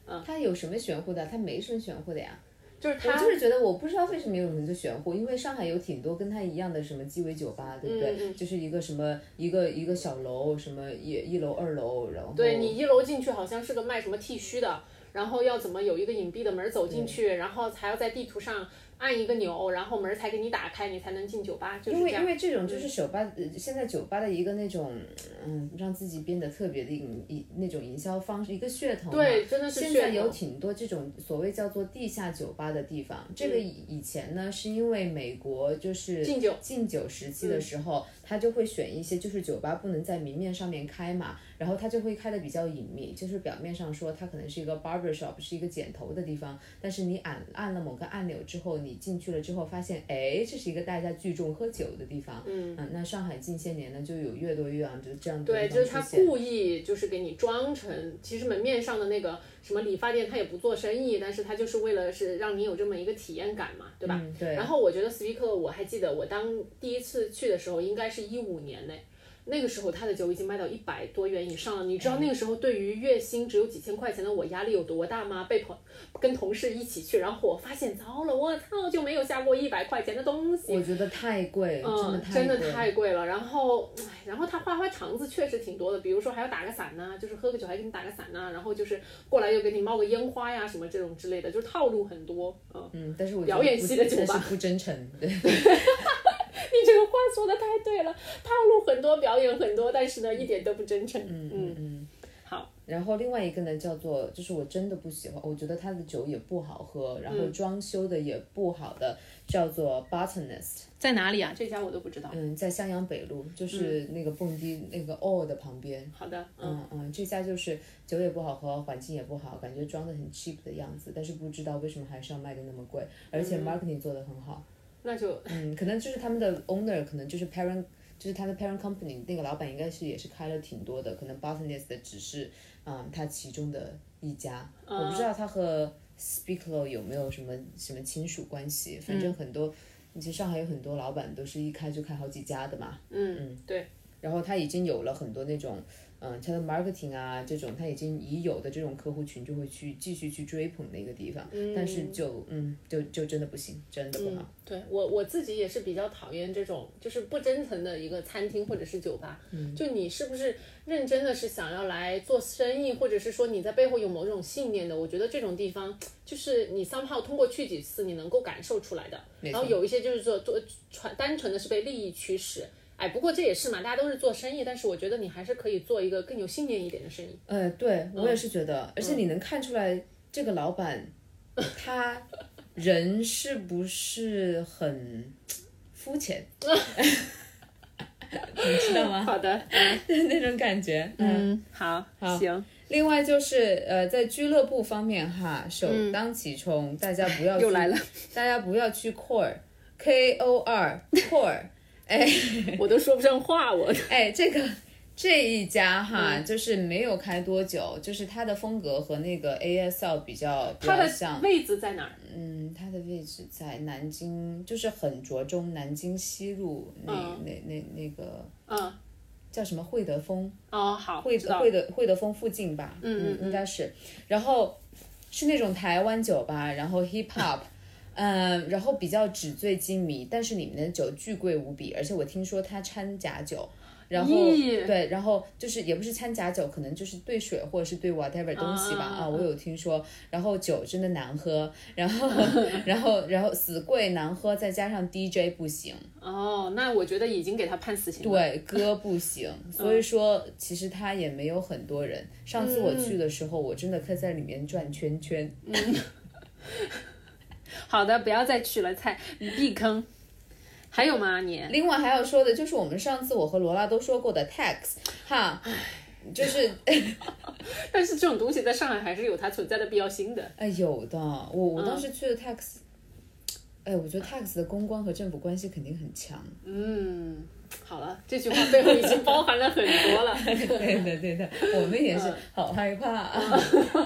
嗯它有什么玄乎的？它没什么玄乎的呀。就是他我就是觉得，我不知道为什么有人就玄乎，因为上海有挺多跟他一样的什么鸡尾酒吧，对不对？嗯就是一个什么一个一个小楼，什么一一楼二楼，然后对你一楼进去好像是个卖什么剃须的，然后要怎么有一个隐蔽的门走进去，然后还要在地图上按一个钮，然后门才给你打开，你才能进酒吧，就是。因为因为这种就是酒吧，呃现在酒吧的一个那种，嗯，让自己变得特别的营一那种营销方式，一个噱头嘛。对真的是现在有挺多这种所谓叫做地下酒吧的地方。这个以以前呢，是因为美国就是禁酒禁酒时期的时候，他就会选一些就是酒吧不能在明面上面开嘛，然后他就会开的比较隐秘，就是表面上说它可能是一个 bar barber shop，是一个剪头的地方，但是你按按了某个按钮之后，你进去了之后发现，哎，这是一个大家聚众喝酒的地方。嗯那上海近些年呢，就有越多越样就这样的对，就是他。故意就是给你装成，其实门面上的那个什么理发店，他也不做生意，但是他就是为了是让你有这么一个体验感嘛，对吧？嗯，对。然后我觉得 Speaker，我还记得我当第一次去的时候，应该是一五年内。那个时候他的酒已经卖到一百多元以上了，你知道那个时候对于月薪只有几千块钱的我压力有多大吗？被朋跟同事一起去，然后我发现糟了，我操，就没有下过一百块钱的东西。我觉得太贵，真的嗯，太真的贵。太贵了。然后，唉，然后他花花肠子确实挺多的，比如说还要打个伞呐、就是喝个酒还给你打个伞呐、然后就是过来又给你冒个烟花呀什么这种之类的，就是套路很多。嗯，嗯，但是我觉得表演系的酒吧不真诚，对。你这个话说的太对了，套路很多，表演很多，但是呢一点都不真诚。嗯嗯嗯。好，然后另外一个呢，叫做就是我真的不喜欢，我觉得他的酒也不好喝，然后嗯装修的也不好的，叫做 Botanist，在哪里啊？这家我都不知道。嗯，在襄阳北路，就是那个蹦迪那个 all 的旁边。好的，嗯，嗯嗯，这家就是酒也不好喝，环境也不好，感觉装的很 cheap 的样子，但是不知道为什么还是要卖的那么贵，而且 marketing 做的很好。那就嗯，可能就是他们的 owner，可能就是 parent，就是他的 parent company 那个老板应该是也是开了挺多的，可能 Botanist 的只是嗯他其中的一家，我不知道他和 Speaklo 有没有什么什么亲属关系，反正很多，其实上海有很多老板都是一开就开好几家的嘛，嗯嗯。对，然后他已经有了很多那种。嗯，他的 marketing 啊，这种他已经已有的这种客户群就会去继续去追捧的一个地方，但是就嗯就就真的不行，真的不好。对我我自己也是比较讨厌这种就是不真诚的一个餐厅或者是酒吧。嗯，就你是不是认真的是想要来做生意，或者是说你在背后有某种信念的？我觉得这种地方就是你 somehow 通过去几次，你能够感受出来的。然后有一些就是说做传单纯的是被利益驱使。哎，不过这也是嘛，大家都是做生意，但是我觉得你还是可以做一个更有信念一点的生意。呃，对我也是觉得，而且你能看出来这个老板，他人是不是很肤浅？你知道吗？好的，那种感觉。嗯。好，好，行，另外就是呃，在俱乐部方面哈，首当其冲，大家不要去又来了，大家不要去 core，K O R core，哎。我都说不上话，我。哎，这个这一家哈，就是没有开多久，就是它的风格和那个 ASL 比较比它的较像。位置在哪儿？嗯，它的位置在南京，就是很着重南京西路那、嗯那那那个嗯，叫什么惠德丰，哦，好，惠知道惠德惠德丰附近吧，嗯嗯嗯应该是。然后是那种台湾酒吧，然后 hip hop。嗯，然后比较纸醉金迷，但是里面的酒巨贵无比，而且我听说它掺假酒，然后对，然后就是也不是掺假酒，可能就是兑水或者是兑 whatever 东西吧啊啊，我有听说，然后酒真的难喝，然后 然后然后死贵难喝，再加上 DJ 不行，哦，那我觉得已经给他判死刑了。对，歌不行，所以说其实他也没有很多人。上次我去的时候，我真的可以在里面转圈圈。好的，不要再去了，菜避坑。还有吗？你另外还要说的就是我们上次我和罗拉都说过的 tax，哈，就是 但是这种东西在上海还是有它存在的必要性的。哎有的，我我当时去的 tax，、哎，我觉得 tax 的公关和政府关系肯定很强。嗯，好了，这句话背后已经包含了很多了。对的对的，我们也是好害怕。啊。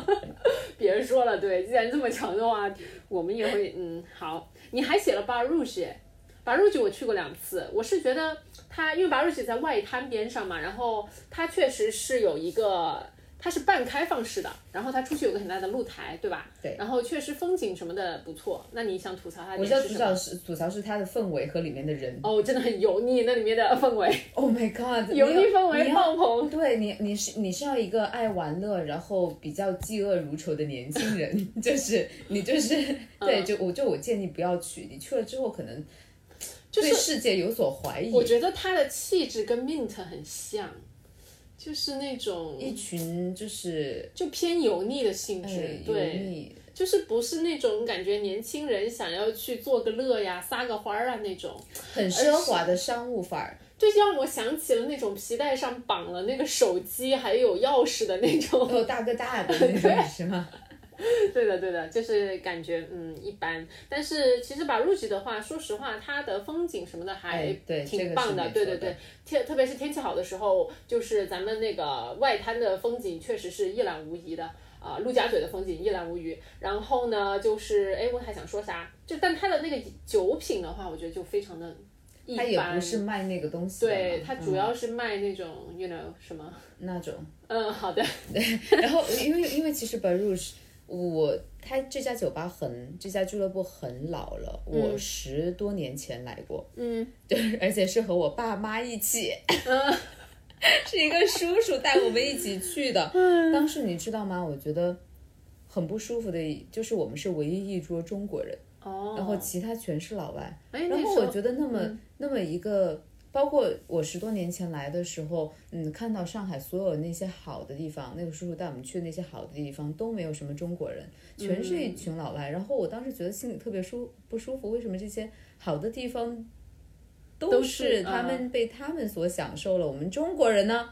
别说了，对，既然这么强的话，我们也会嗯好。你还写了 Bar Rouge，Bar Rouge 我去过两次，我是觉得它因为 Bar Rouge 在外滩边上嘛，然后它确实是有一个。它是半开放式的，然后它出去有个很大的露台，对吧？对然后确实风景什么的不错。那你想吐槽它我知道点是什么？吐槽是吐槽是它的氛围和里面的人。哦，真的很油腻，那里面的氛围，Oh my god！油腻氛围爆棚。对你，你是你是要一个爱玩乐，然后比较嫉恶如仇的年轻人，就是你就是嗯对，就我就我建议不要去，你去了之后可能对世界有所怀疑。我觉得他的气质跟 Mint 很像，就是那种一群就是就偏油腻的性质，哎对，就是不是那种感觉年轻人想要去做个乐呀、撒个欢儿啊那种，很奢华的商务范儿。就让我想起了那种皮带上绑了那个手机还有钥匙的那种。有大哥大的那种 是吗？对的，对的，就是感觉嗯一般，但是其实把 Rouge 的话，说实话，它的风景什么的还挺棒的，对对对，天特别是天气好的时候，就是咱们那个外滩的风景确实是一览无遗的。啊、陆家嘴的风景一览无余。然后呢，就是哎，我还想说啥？就但它的那个酒品的话，我觉得就非常的一它也般。不是卖那个东西，对，它主嗯要是卖那种、you know 什么？那种。嗯，好的。然后因为因为其实 Barouche，我他这家酒吧很这家俱乐部很老了，我十多年前来过，嗯，对，而且是和我爸妈一起，是一个叔叔带我们一起去的。嗯当时你知道吗？我觉得很不舒服的，就是我们是唯一一桌中国人，哦。然后其他全是老外。哎，然后我觉得那么、嗯那么一个，包括我十多年前来的时候，嗯，看到上海所有那些好的地方，那个叔叔带我们去的那些好的地方都没有什么中国人，全是一群老外。然后我当时觉得心里特别舒不舒服，为什么这些好的地方都是他们被他们所享受了，我们中国人呢？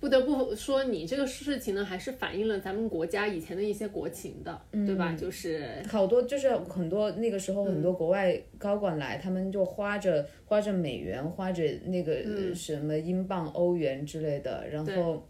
不得不说，你这个事情呢，还是反映了咱们国家以前的一些国情的，对吧？就是好多就是很多那个时候很多国外高管来，他们就花着花着美元，花着那个呃什么英镑、欧元之类的，然后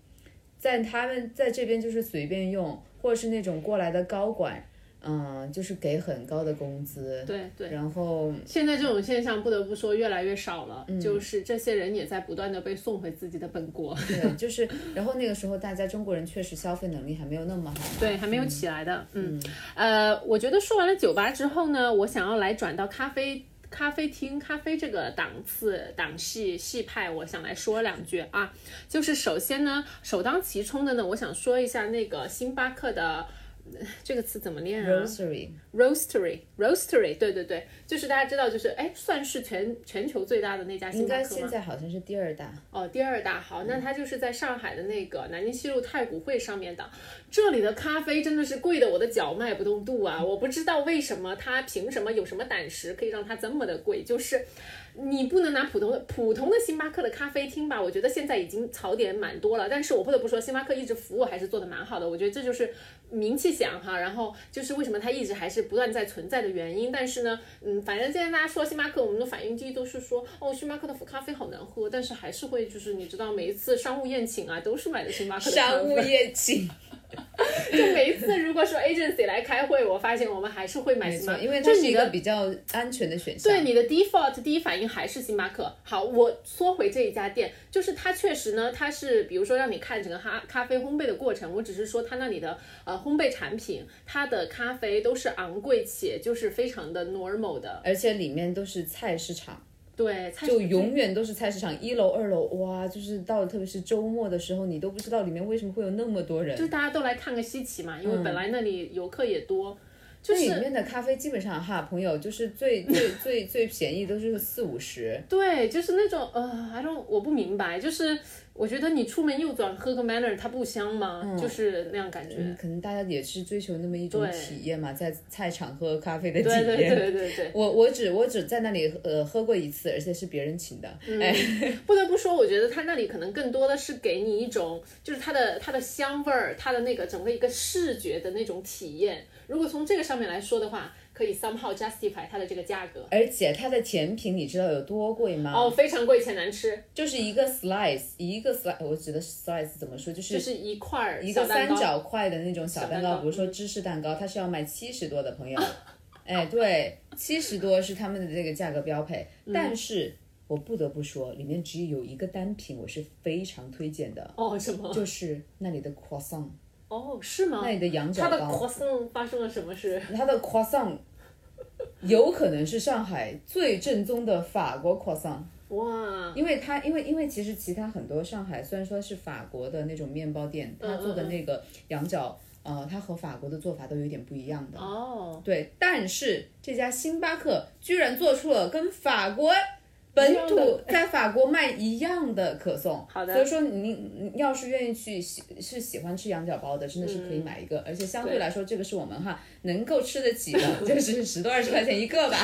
在他们在这边就是随便用，或者是那种过来的高管，嗯，就是给很高的工资，对对。然后现在这种现象不得不说越来越少了，就是这些人也在不断的被送回自己的本国，对，就是然后那个时候大家中国人确实消费能力还没有那么好，对，还没有起来的，嗯，呃，我觉得说完了酒吧之后呢，我想要来转到咖啡。咖啡厅、咖啡这个档次、档系、系派，我想来说两句啊。就是首先呢，首当其冲的呢，我想说一下那个星巴克的呃 这个词怎么念啊 Roastery Roastery，Roastery，对对对，就是大家知道，就是哎，算是全全球最大的那家星巴克吗？现在好像是第二大，哦，第二大好，那它就是在上海的那个南京西路太古汇上面的。这里的咖啡真的是贵的我的脚迈不动度啊！我不知道为什么它凭什么有什么胆识可以让它这么的贵，就是。你不能拿普通的普通的星巴克的咖啡厅吧？我觉得现在已经槽点蛮多了，但是我不得不说，星巴克一直服务还是做的蛮好的。我觉得这就是名气响哈，然后就是为什么它一直还是不断在存在的原因。但是呢，嗯，反正现在大家说星巴克，我们的反应第一都是说，哦，星巴克的咖啡好难喝，但是还是会就是你知道，每一次商务宴请啊，都是买的星巴克的商务宴请。就每一次如果说 agency 来开会，我发现我们还是会买，星巴克，因为这是一个比较安全的选项。对你的 default 第一反应还是星巴克。好，我缩回这一家店，就是它确实呢，它是比如说让你看整个咖咖啡烘焙的过程，我只是说它那里的呃烘焙产品，它的咖啡都是昂贵且就是非常的 normal 的，而且里面都是菜市场，对，就永远都是菜市场，一楼、二楼，哇，就是到了特别是周末的时候，你都不知道里面为什么会有那么多人。就大家都来看个稀奇嘛，因为本来那里游客也多，就那里面的咖啡基本上哈，朋友就是最最最最便宜都是四五十，对，就是那种呃，I don't，我不明白，就是我觉得你出门右转喝个 Manner，它不香吗？就是那样感觉。可能大家也是追求那么一种体验嘛，在菜场喝咖啡的体对验。对对对对。我我只我只在那里呃喝过一次，而且是别人请的。哎，不得不说，我觉得他那里可能更多的是给你一种，就是它的它的香味儿，它的那个整个一个视觉的那种体验。如果从这个上面来说的话，可以 somehow justify 它的这个价格。而且它的甜品你知道有多贵吗？哦，非常贵且难吃，就是一个 slice，一个 slice，我指的 slice 怎么说？就是就是一块儿一个三角块的那种小蛋糕，比如说芝士蛋糕，它是要卖七十多的，朋友。哎，对，七十多是他们的这个价格标配，嗯但是我不得不说，里面只有一个单品我是非常推荐的，哦，什么？就是那里的 croissant，哦，是吗？那里的羊角它的糕，croissant 发生了什么事？它的 croissant 有可能是上海最正宗的法国 croissant。哇，因为它，因为因为其实其他很多上海虽然说是法国的那种面包店，它做的那个羊角，呃，它和法国的做法都有点不一样的。哦，对，但是这家星巴克居然做出了跟法国本土在法国卖一样的可颂。好的。所以说你你要是愿意去喜是喜欢吃羊角包的，真的是可以买一个，而且相对对来说，这个是我们哈能够吃得起的，就是十多二十块钱一个吧。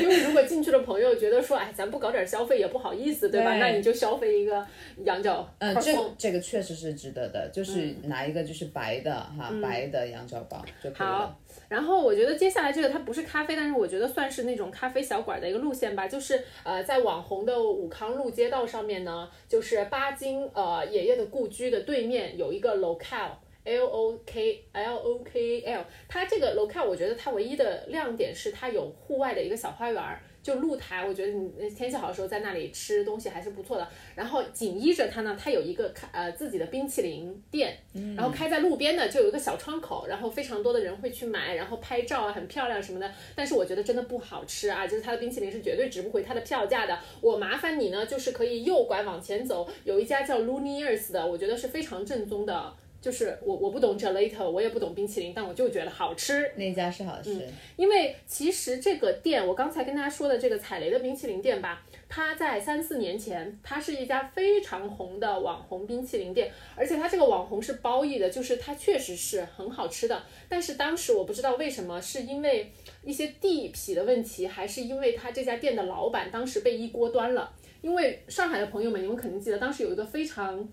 因为如果进去的朋友觉得说，哎，咱不搞点消费也不好意思，对吧？对。那你就消费一个羊角嗯，这这个确实是值得的，就是拿一个就是白的哈，白的羊角包就可以了。好。然后我觉得接下来这个它不是咖啡，但是我觉得算是那种咖啡小馆的一个路线吧，就是呃呃在网红的武康路街道上面呢，就是巴金呃爷爷的故居的对面有一个 locale。L O K L O K L，它这个 locale 我觉得它唯一的亮点是它有户外的一个小花园儿，就露台，我觉得你呃天气好的时候在那里吃东西还是不错的。然后紧依着它呢，它有一个开呃自己的冰淇淋店，然后开在路边的就有一个小窗口，然后非常多的人会去买，然后拍照啊，很漂亮什么的。但是我觉得真的不好吃啊，就是它的冰淇淋是绝对值不回它的票价的。我麻烦你呢，就是可以右拐往前走，有一家叫 Luniers 的，我觉得是非常正宗的。就是我我不懂 gelato，我也不懂冰淇淋，但我就觉得好吃。那家是好吃，因为其实这个店，我刚才跟大家说的这个踩雷的冰淇淋店吧，它在三四年前，它是一家非常红的网红冰淇淋店，而且它这个网红是褒义的，就是它确实是很好吃的。但是当时我不知道为什么，是因为一些地痞的问题，还是因为它这家店的老板当时被一锅端了。因为上海的朋友们，你们肯定记得，当时有一个非常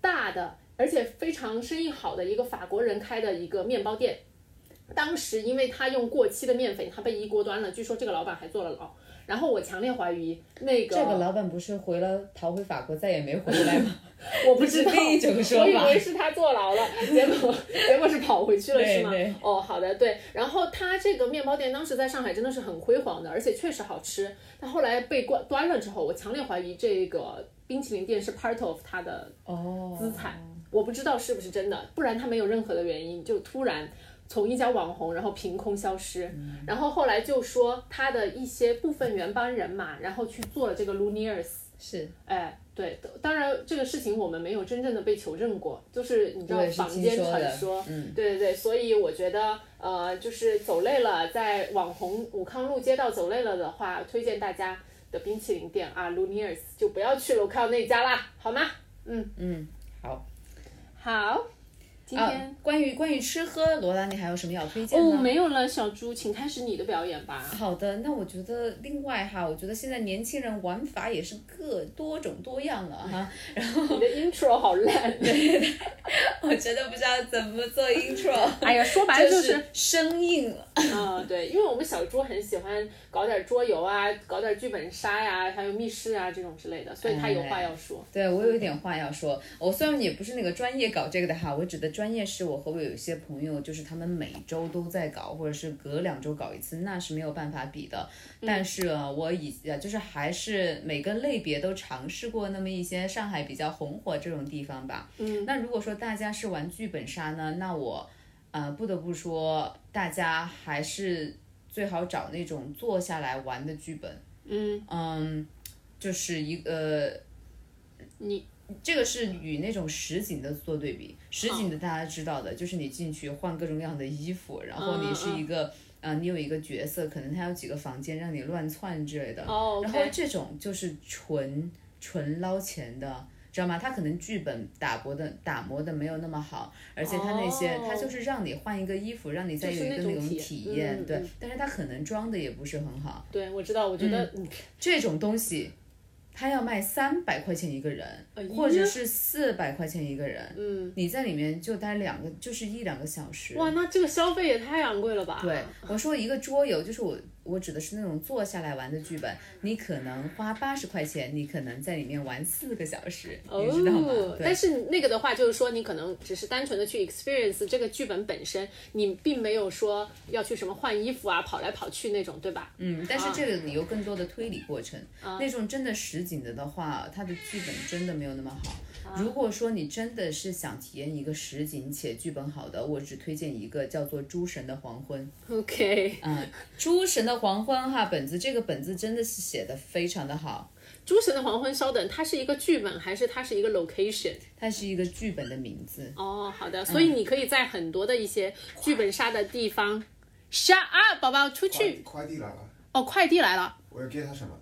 大的，而且非常生意好的一个法国人开的一个面包店。当时因为他用过期的面粉，他被一锅端了，据说这个老板还坐了牢。然后我强烈怀疑那个这个老板不是回了逃回法国再也没回来吗？我不知道，我以为是他坐牢了，结果 结果是跑回去了，是吗？哦，好的，对。然后他这个面包店当时在上海真的是很辉煌的，而且确实好吃。但后来被关端了之后，我强烈怀疑这个冰淇淋店是 part of 他的哦，资产，我不知道是不是真的，不然他没有任何的原因就突然。从一家网红，然后凭空消失，然后后来就说他的一些部分原班人马，然后去做了这个 Lumiers，是。哎，对，当然这个事情我们没有真正的被求证过，就是你知道坊间传说，嗯。对对对，所以我觉得呃，就是走累了，在网红武康路街道走累了的话，推荐大家的冰淇淋店啊，Luniers 就不要去 local 那家啦，好吗？嗯嗯好。好，今啊天、，关于关于吃喝，罗拉，你还有什么要推荐的？哦没有了，小猪，请开始你的表演吧。好的，那我觉得另外哈，我觉得现在年轻人玩法也是各多种多样了哈。然后你的 intro 好烂，对我真的不知道怎么做 intro，哎呀，说白了就是生硬了。嗯，对，因为我们小猪很喜欢搞点桌游啊，搞点剧本杀呀、还有密室啊这种之类的，所以他有话要说。对我有一点话要说，我虽然也不是那个专业搞这个的哈，我指的专业是我和我有一些朋友，就是他们每周都在搞，或者是隔两周搞一次，那是没有办法比的。但是呃我以呃就是还是每个类别都尝试过那么一些上海比较红火这种地方吧。嗯，那如果说大家是玩剧本杀呢，那我呃不得不说，大家还是最好找那种坐下来玩的剧本。嗯嗯，就是一个。你这个是与那种实景的做对比，实景的大家知道的，就是你进去换各种各样的衣服，然后你是一个，呃，你有一个角色，可能他有几个房间让你乱窜之类的，哦然后这种就是纯纯捞钱的。知道吗？他可能剧本打磨的打磨的没有那么好，而且他那些、哦他就是让你换一个衣服，让你再有一个那种体体验，对。但是他可能装的也不是很好，对我知道，我觉得嗯这种东西，他要卖三百块钱一个人，哎或者是四百块钱一个人，嗯，你在里面就待两个，就是一两个小时。哇，那这个消费也太昂贵了吧？对，我说一个桌游，就是我我指的是那种坐下来玩的剧本，你可能花八十块钱，你可能在里面玩四个小时，你知道吗但。是那个的话，就是说你可能只是单纯的去 experience 这个剧本本身，你并没有说要去什么换衣服啊、跑来跑去那种，对吧？嗯，但是这个你有更多的推理过程。那种真的实景的的话，它的剧本真的没有那么好。如果说你真的是想体验一个实景且剧本好的，我只推荐一个叫做《诸神的黄昏》。OK，嗯，诸神的黄昏哈，本子这个本子真的是写的非常的好，诸神的黄昏，稍等，它是一个剧本还是它是一个 location？它是一个剧本的名字。哦，好的，所以你可以在很多的一些剧本杀的地方，shut up，宝宝出去。快递来了，哦，快递来了，我要给他什么？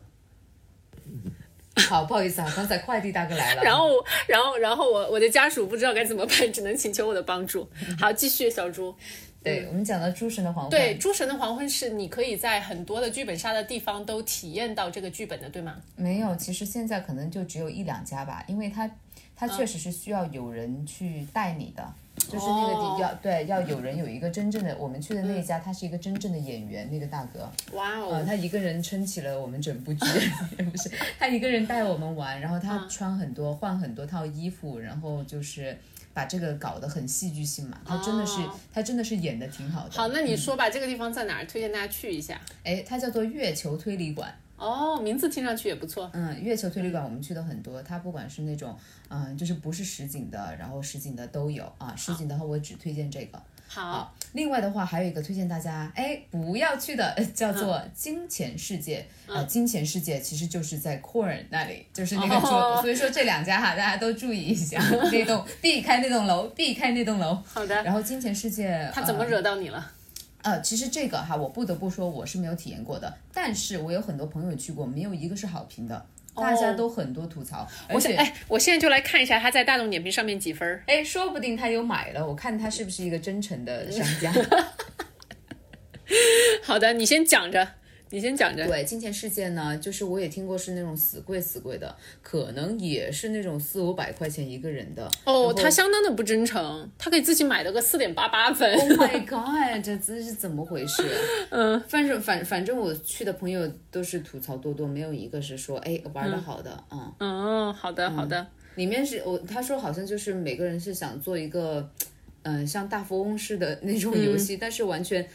好，不好意思啊，刚才快递大哥来了。然后，然后，然后我我的家属不知道该怎么办，只能请求我的帮助。好，继续，小猪。对我们讲到诸神的黄昏，对，《诸神的黄昏》是你可以在很多的剧本杀的地方都体验到这个剧本的，对吗？没有，其实现在可能就只有一两家吧，因为它它确实是需要有人去带你的，就是那个哦地要对要有人有一个真正的，我们去的那一家，他是一个真正的演员，那个大哥，哇呃，哦，他一个人撑起了我们整部剧，不是他一个人带我们玩，然后他穿很多、换很多套衣服，然后就是把这个搞得很戏剧性嘛，他真的是、哦他真的是演的挺好的。好，那你说吧，这个地方在哪儿？推荐大家去一下。哎，它叫做月球推理馆。哦，名字听上去也不错。嗯，月球推理馆我们去的很多，它不管是那种，嗯，就是不是实景的，然后实景的都有啊。实景的话，我只推荐这个。好，另外的话，还有一个推荐大家，哎，不要去的，呃叫做金钱世界。呃，金钱世界其实就是在 Corn 那里，就是那个桌，哦所以说这两家哈，大家都注意一下，那栋避开那栋楼，避开那栋楼。好的。然后金钱世界，他怎么呃惹到你了？呃，其实这个哈，我不得不说我是没有体验过的，但是我有很多朋友去过，没有一个是好评的，大家都很多吐槽，而且我想，哎，我现在就来看一下他在大众点评上面几分儿。哎，说不定他有买了，我看他是不是一个真诚的商家。好的，你先讲着，你先讲着。对，金钱世界呢，就是我也听过是那种死贵死贵的，可能也是那种四五百块钱一个人的。哦，他相当的不真诚，他给自己买了个四点八八分。Oh my god，这这是怎么回事？嗯，反正反反正我去的朋友都是吐槽多多，没有一个是说哎玩的好的，嗯嗯，好的，好的。里面是我他说好像就是每个人是想做一个，嗯、像大富翁似的那种游戏，但是完全。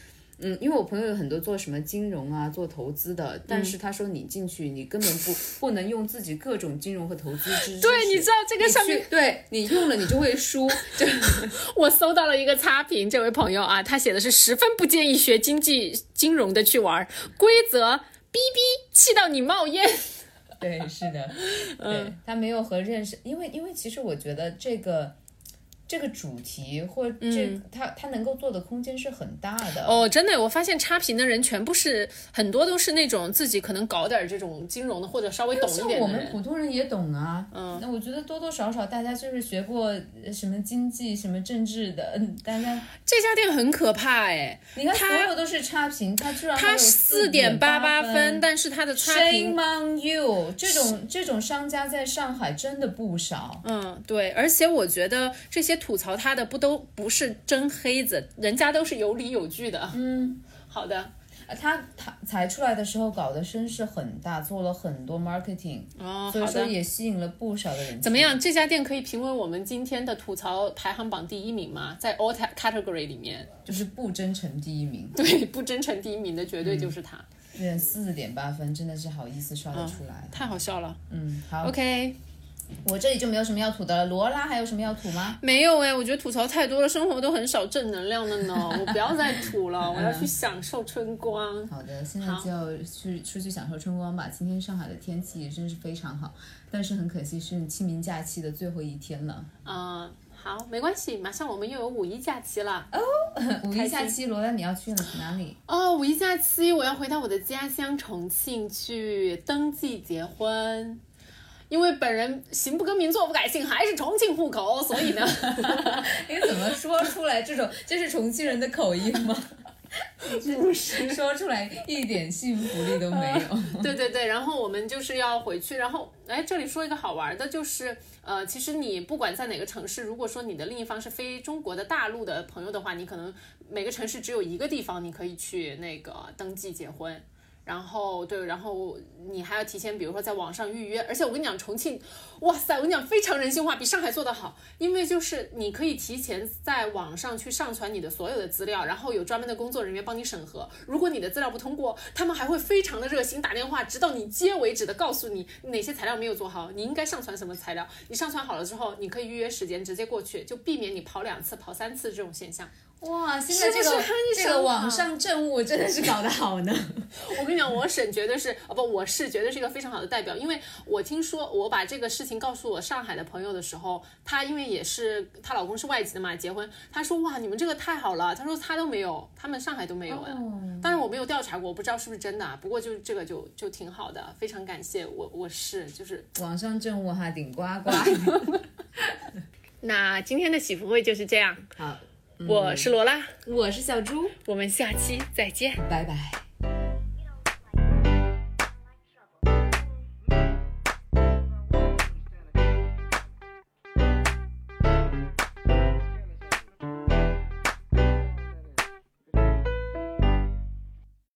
嗯，因为我朋友有很多做什么金融啊、做投资的，但是他说你进去，你根本不不能用自己各种金融和投资知识。对，你知道这个上面去，对你用了你就会输，就 我搜到了一个差评，这位朋友啊，他写的是十分不建议学经济金融的去玩，规则逼逼气到你冒烟。对，是的，对他没有和认识，因为因为其实我觉得这个这个主题或这、他他能够做的空间是很大的。哦，真的，我发现差评的人全部是很多都是那种自己可能搞点这种金融的，或者稍微懂一像我们。普通人也懂啊，嗯，那我觉得多多少少大家就是学过呃什么经济、什么政治的，嗯，大家这家店很可怕哎，你看所他有都是差评，他居然还它有四点八八分，但是他的差 Shame 评。on you！这种这种商家在上海真的不少。嗯，对，而且我觉得这些吐槽他的不都不是真黑子，人家都是有理有据的。嗯，好的，呃他他才出来的时候搞得声势很大，做了很多 marketing，哦，所以。说也吸引了不少的人。怎么？样？这家店可以评为我们今天的吐槽排行榜第一名吗？在 all category 里面，就是不真诚第一名，对，不真诚第一名的绝对就是他，这四点八分真的是好意思刷得出来。太好笑了。嗯，好 OK，我这里就没有什么要吐的了。罗拉还有什么要吐吗？没有哎，我觉得吐槽太多了，生活都很少正能量的呢。我不要再吐了，我要去享受春光。好的，现在就要去出去享受春光吧。今天上海的天气真是非常好，但是很可惜是清明假期的最后一天了。嗯，好，没关系，马上我们又有五一假期了哦。五一假期，罗拉你要去哪里？哦，五一假期我要回到我的家乡重庆去登记结婚。因为本人行不更名，坐不改姓，还是重庆户口，所以呢 你怎么说出来这种这是重庆人的口音吗？不是 说出来一点信服力都没有。对对对，然后我们就是要回去，然后哎，这里说一个好玩的，就是呃，其实你不管在哪个城市，如果说你的另一方是非中国的大陆的朋友的话，你可能每个城市只有一个地方你可以去那个登记结婚。然后对，然后你还要提前，比如说在网上预约，而且我跟你讲，重庆，哇塞，我跟你讲非常人性化，比上海做得好，因为就是你可以提前在网上去上传你的所有的资料，然后有专门的工作人员帮你审核。如果你的资料不通过，他们还会非常的热心打电话，直到你接为止的告诉你哪些材料没有做好，你应该上传什么材料。你上传好了之后，你可以预约时间直接过去，就避免你跑两次、跑三次这种现象。哇，现在这个是是这个网上政务真的是搞得好呢。我跟你讲，我省绝对是，哦不，我是绝对是一个非常好的代表，因为我听说我把这个事情告诉我上海的朋友的时候，她因为也是她老公是外籍的嘛，结婚，她说哇，你们这个太好了，她说她都没有，他们上海都没有哎，当然我没有调查过，我不知道是不是真的啊，不过就这个就就挺好的，非常感谢我我是就是，网上政务哈顶呱呱。那今天的喜福会就是这样，好，我是罗拉，我是小猪，我们下期再见。拜拜。